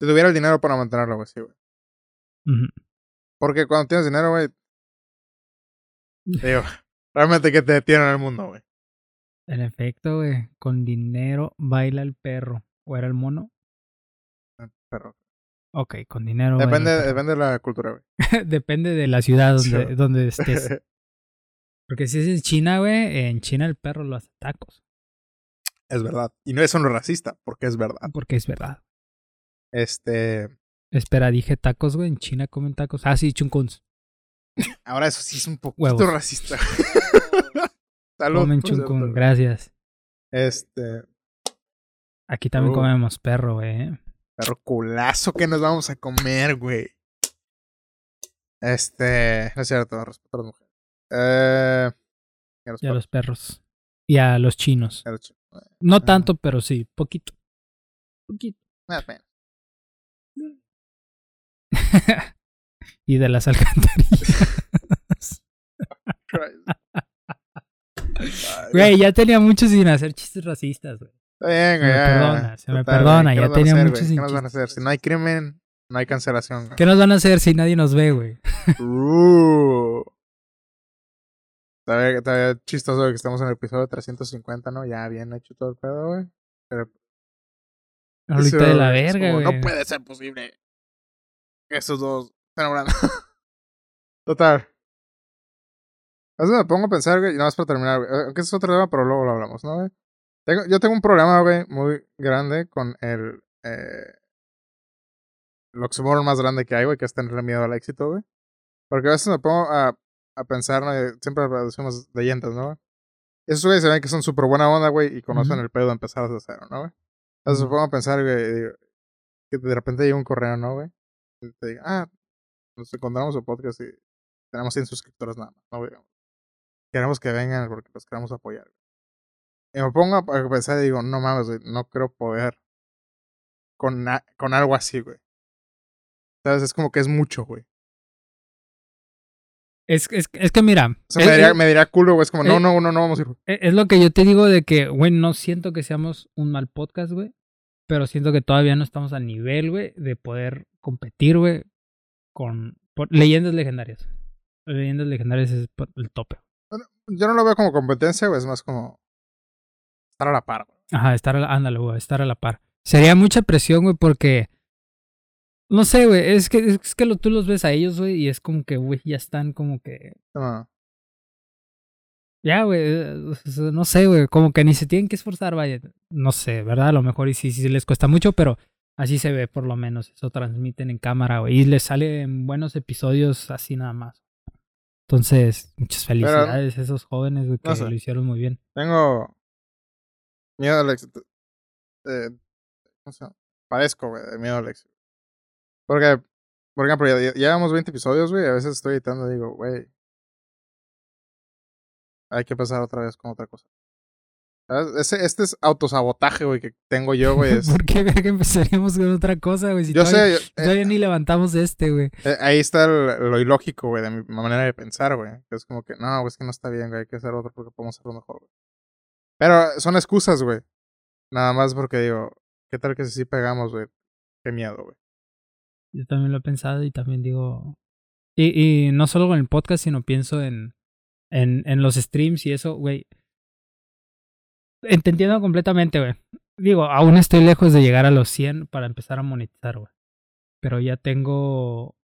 Si tuviera el dinero para mantenerlo, güey, sí, güey. Porque cuando tienes dinero, güey. Digo, <laughs> <laughs> realmente, ¿qué te detiene en el mundo, güey?
En efecto, güey, con dinero baila el perro. ¿O era el mono?
Pero
Ok, con dinero. baila
depende,
el perro.
depende de la cultura, güey. <laughs>
Depende de la ciudad
Sí,
donde,
güey.
donde estés. Porque si es en China, güey, en China el perro lo hace tacos.
es verdad. Y no es solo racista, porque es verdad.
Porque es verdad.
Este.
Espera, dije tacos, güey. En China comen tacos. Ah, sí, chunkuns.
Ahora eso sí es un poquito
Huevos.
racista. <laughs> Salud.
Comen
cierto,
chuncun, gracias.
Este.
Aquí también
Uh.
comemos perro, güey. ¿eh?
Perro culazo que nos vamos a comer, güey. Este. No es cierto, respeto a las mujeres. Eh. y a los
Y a
perros,
los perros. Y a los chinos.
a los.
No tanto, pero sí, poquito. Poquito.
Ah, <laughs>
y de las alcantarillas. Güey, ya tenía mucho sin hacer chistes racistas, güey.
Está bien,
Se
güey.
me perdona,
ya.
se me perdona,
güey, ¿qué
ya tenía
hacer,
muchos
güey? ¿Qué nos van a
inchistes.
hacer? Si no hay crimen, no hay cancelación. güey.
¿Qué nos van a hacer si nadie nos ve, güey?
Uh. Está chistoso que estamos en el episodio 350, ¿no? Ya bien hecho todo el pedo, güey. Pero
Ahorita de la verga, güey.
No puede ser posible. que Esos dos estén hablando. <laughs> Total. A veces me pongo a pensar, güey, y nada más para terminar, güey. eh, Aunque ese es otro tema, pero luego lo hablamos, ¿no, güey? Tengo, yo tengo un problema, güey, muy grande con el. Eh, el oxímoron más grande que hay, güey, que es tenerle miedo al éxito, güey. Porque a veces me pongo a, a pensar, ¿no? Y Siempre decimos leyendas, ¿no? Esos güeyes se ven que son súper buena onda, güey, y conocen el pedo de empezar desde cero, ¿no, güey? Entonces pongo a pensar, güey, que de repente llega un correo, ¿no, güey? Y te diga, ah, nos encontramos en podcast y tenemos 100 suscriptores nada más, ¿no, güey? Queremos que vengan porque los queremos apoyar. güey. Y me pongo a pensar y digo, no mames, güey, no creo poder con, con algo así, güey. ¿Sabes? Es como que es mucho, güey.
Es, es, es que mira,
O sea,
es,
me, diría, me diría culo, güey. Es como, no,
eh,
no, no, no vamos a ir. güey.
es lo que yo te digo de que, güey, no siento que seamos un mal podcast, güey. Pero siento que todavía no estamos al nivel, güey, de poder competir, güey, con por- leyendas legendarias. Leyendas legendarias es el tope.
Yo no lo veo como competencia, güey. Es más como estar a la par, güey.
Ajá, estar a la, ándale, güey, estar a la par. Sería mucha presión, güey, porque. No sé, güey, es que, es que lo, tú los ves a ellos, güey, y es como que, güey, ya están como que.
No.
Ya, güey, eh, o sea, no sé, güey, como que ni se tienen que esforzar, vaya. No sé, ¿verdad? A lo mejor y sí, sí les cuesta mucho, pero así se ve por lo menos. Eso transmiten en cámara, güey, y les salen buenos episodios así nada más. Entonces, muchas felicidades a esos jóvenes, güey, que
no sé.
lo hicieron muy bien.
Tengo miedo al éxito. Eh, ¿Cómo se llama? Padezco, güey, de miedo al éxito. Porque, por ejemplo, ya, ya llevamos 20 episodios, güey. A veces estoy editando y digo, güey. Hay que empezar otra vez con otra cosa. Ese, este es autosabotaje, güey, que tengo yo, güey. <laughs> es-
¿Por qué verga empezaríamos con otra cosa, güey? Si
yo
todavía,
sé, eh,
todavía ni levantamos este, güey.
eh, ahí está el- lo ilógico, güey, de mi manera de pensar, güey. Que Es como que, no, güey, es que no está bien, güey, hay que hacer otro porque podemos hacerlo mejor, güey. Pero son excusas, güey. Nada más porque digo, ¿qué tal que si sí pegamos, güey? Qué miedo, güey.
Yo también lo he pensado y también digo. Y, y no solo con el podcast, sino pienso en, en, en los streams y eso, güey. Te entiendo completamente, güey. Digo, aún estoy lejos de llegar a los 100 para empezar a monetizar, güey. Pero ya tengo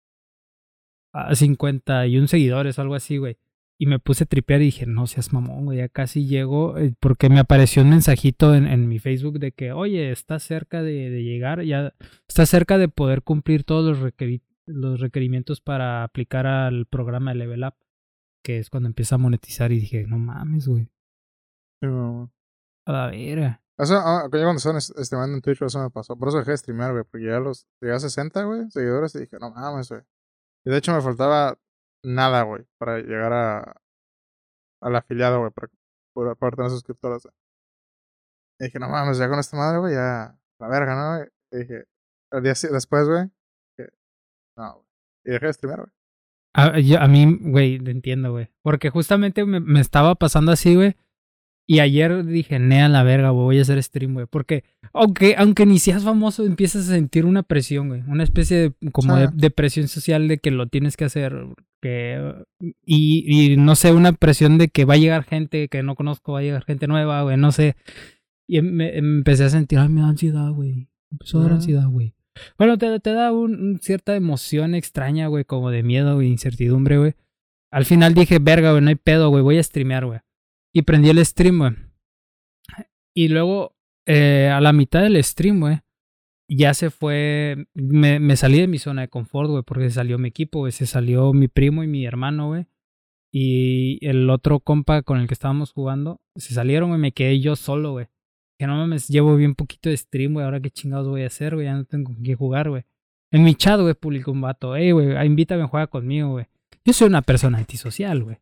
a 51 seguidores o algo así, güey. Y me puse a tripear y dije, no seas mamón, güey, ya casi llego. eh, Porque me apareció un mensajito en, en mi Facebook de que, oye, estás cerca de, de llegar, ya estás cerca de poder cumplir todos los, los requerimientos para aplicar al programa de Level Up, que es cuando empieza a monetizar. Y dije, no mames, güey,
Sí,
a la vera.
Eso, ah, yo cuando estaban est- streamando en Twitch, eso me pasó. Por eso dejé de streamear, güey. Porque ya los, llegué a 60, güey, seguidores y dije, no mames, güey. Y de hecho me faltaba nada, güey, para llegar a al afiliado, güey, para para poder tener suscriptores. Y dije, no mames, ya con esta madre, güey, ya la verga, ¿no? Y dije, el día después, güey, no, güey. Y dejé de streamear, güey.
A, yo- a mí, güey, entiendo, güey. Porque justamente me, me estaba pasando así, güey. Y ayer dije, nea la verga, güey, voy a hacer stream, güey. Porque aunque, aunque ni seas famoso, empiezas a sentir una presión, güey. Una especie de, como de, de presión social de que lo tienes que hacer. Que, y, y no sé, una presión de que va a llegar gente que no conozco, va a llegar gente nueva, güey, no sé. Y me, me empecé a sentir, ay, me da ansiedad, güey. Empezó a dar ansiedad, güey. Bueno, te, te da un, un cierta emoción extraña, güey, como de miedo e incertidumbre, güey. Al final dije, verga, güey, no hay pedo, güey, voy a streamear, güey. Y prendí el stream, güey. Y luego, eh, a la mitad del stream, güey, ya se fue, me, me salí de mi zona de confort, güey, porque se salió mi equipo, güey, se salió mi primo y mi hermano, güey. Y el otro compa con el que estábamos jugando, se salieron, güey, me quedé yo solo, güey. Que no mames, llevo bien poquito de stream, güey, ahora qué chingados voy a hacer, güey, ya no tengo con qué jugar, güey. En mi chat, güey, publicó un vato, ey, güey, ah, invítame a jugar conmigo, güey. Yo soy una persona antisocial, güey.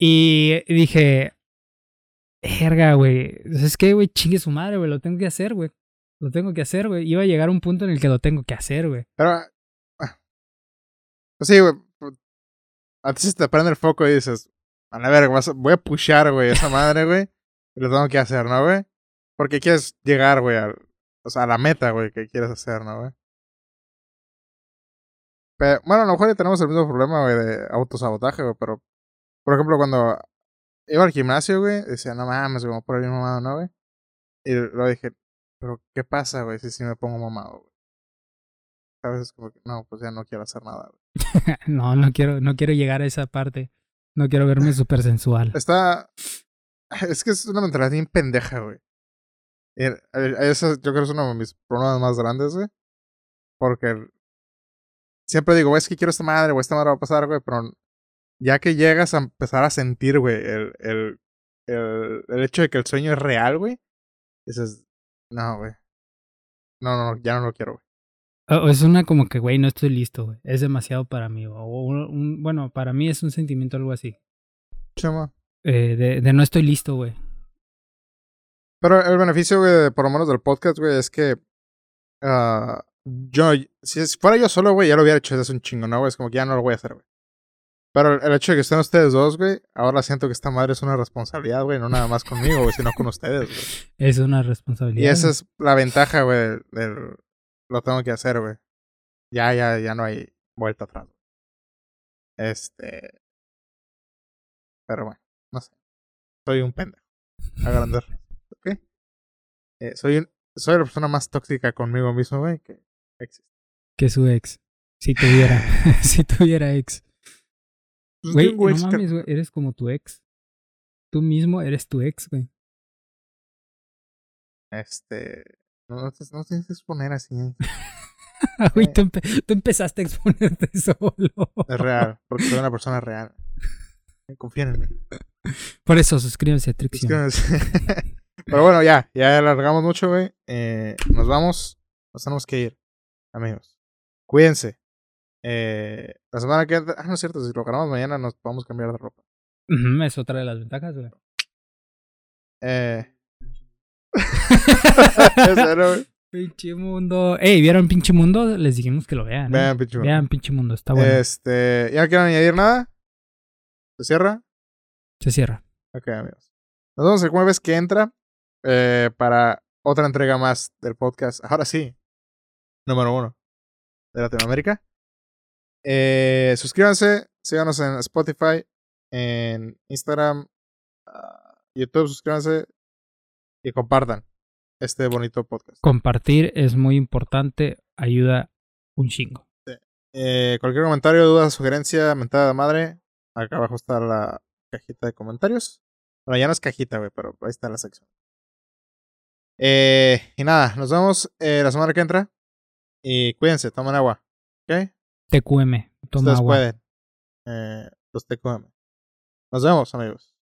Y dije, verga, güey, es que, güey, chingue su madre, güey, lo tengo que hacer, güey. Lo tengo que hacer, güey. Iba a llegar a un punto en el que lo tengo que hacer, güey.
Pero, ah, pues sí, güey. pues, Antes se te prende el foco y dices, a la verga, a- voy a pushar, güey, esa madre, güey. Y lo tengo que hacer, ¿no, güey? Porque quieres llegar, güey, al, o sea, a la meta, güey, que quieres hacer, ¿no, güey? Pero, bueno, a lo mejor ya tenemos el mismo problema, güey, de autosabotaje, güey, pero, por ejemplo, cuando iba al gimnasio, güey, decía, no mames, me voy a poner ¿no, güey? Y luego dije, pero, ¿qué pasa, güey, si sí me pongo mamado, güey? ¿Sabes? Es como que, no, pues ya no quiero hacer nada, güey. <laughs>
no, no quiero, no quiero llegar a esa parte. No quiero verme <laughs> súper sensual.
Está. Es que es una mentalidad bien pendeja, güey. Y, eh, Eso yo creo que es uno de mis problemas más grandes, güey. Porque siempre digo, güey, es que quiero esta madre, güey, esta madre va a pasar, güey, pero ya que llegas a empezar a sentir, güey, el, el, el, el hecho de que el sueño es real, güey, dices, no, güey. No, no, no, ya no lo quiero, güey.
Es una como que, güey, no estoy listo, güey. Es demasiado para mí. O un, un- bueno, para mí es un sentimiento algo así.
Chama.
Eh, de, de no estoy listo, güey.
Pero el beneficio, güey, por lo menos del podcast, güey, es que. ah, yo, si fuera yo solo, güey, ya lo hubiera hecho desde hace un chingo, ¿no, güey? Es como que ya no lo voy a hacer, güey. Pero el, hecho de que estén ustedes dos, güey, ahora siento que esta madre es una responsabilidad, güey, no nada más conmigo, güey, sino con ustedes, güey.
Es una responsabilidad.
Y esa es la ventaja, güey, del, del- Lo tengo que hacer, güey. Ya, ya, ya no hay vuelta atrás. Este. Pero bueno, no sé. Soy un pendejo. A grandes rasgos, ¿Ok? Eh, soy, un, soy la persona más tóxica conmigo mismo, güey, que existe.
Que su ex. Si tuviera. <laughs> si tuviera ex. Güey, no
ex
mames, güey. Eres como tu ex. Tú mismo eres tu ex, güey.
Este. No, no, te- no tienes que exponer así. <laughs>
Güey,
Eh.
tú, empe- tú empezaste a exponerte <laughs> solo.
Es real, porque soy una persona real. Confíen en mí.
Por eso, suscríbanse a Trixion. <laughs>
Pero bueno, ya, ya alargamos mucho, güey. Eh, nos vamos. Nos tenemos que ir, amigos. Cuídense. Eh, la semana que. Ah, no es cierto, si lo grabamos mañana nos podemos cambiar de ropa.
Ujú, es otra de las ventajas, güey.
Eh, <laughs> <laughs> Ese era, güey.
Pinche mundo. Ey, ¿vieron Pinche Mundo? Les dijimos que lo vean. ¿eh?
Vean, pinche mundo.
Vean Pinche Mundo, está bueno.
Este, ¿ya no quieren añadir nada? ¿Se cierra?
Se cierra.
Ok, amigos. Nos vemos el jueves que entra eh, para otra entrega más del podcast. Ahora sí, número uno de Latinoamérica. Eh, suscríbanse, síganos en Spotify, en Instagram, ah, YouTube, suscríbanse y compartan este bonito podcast.
Compartir es muy importante, ayuda un chingo.
Eh, cualquier comentario, duda, sugerencia, mentada de madre, acá abajo está la cajita de comentarios. Bueno, ya no es cajita, güey, pero ahí está la sección. Eh, y nada, nos vemos eh, la semana que entra. Y cuídense, tomen agua. ¿Ok?
TQM, toma
Ustedes
agua.
pueden. Eh, los TQM. Nos vemos, amigos.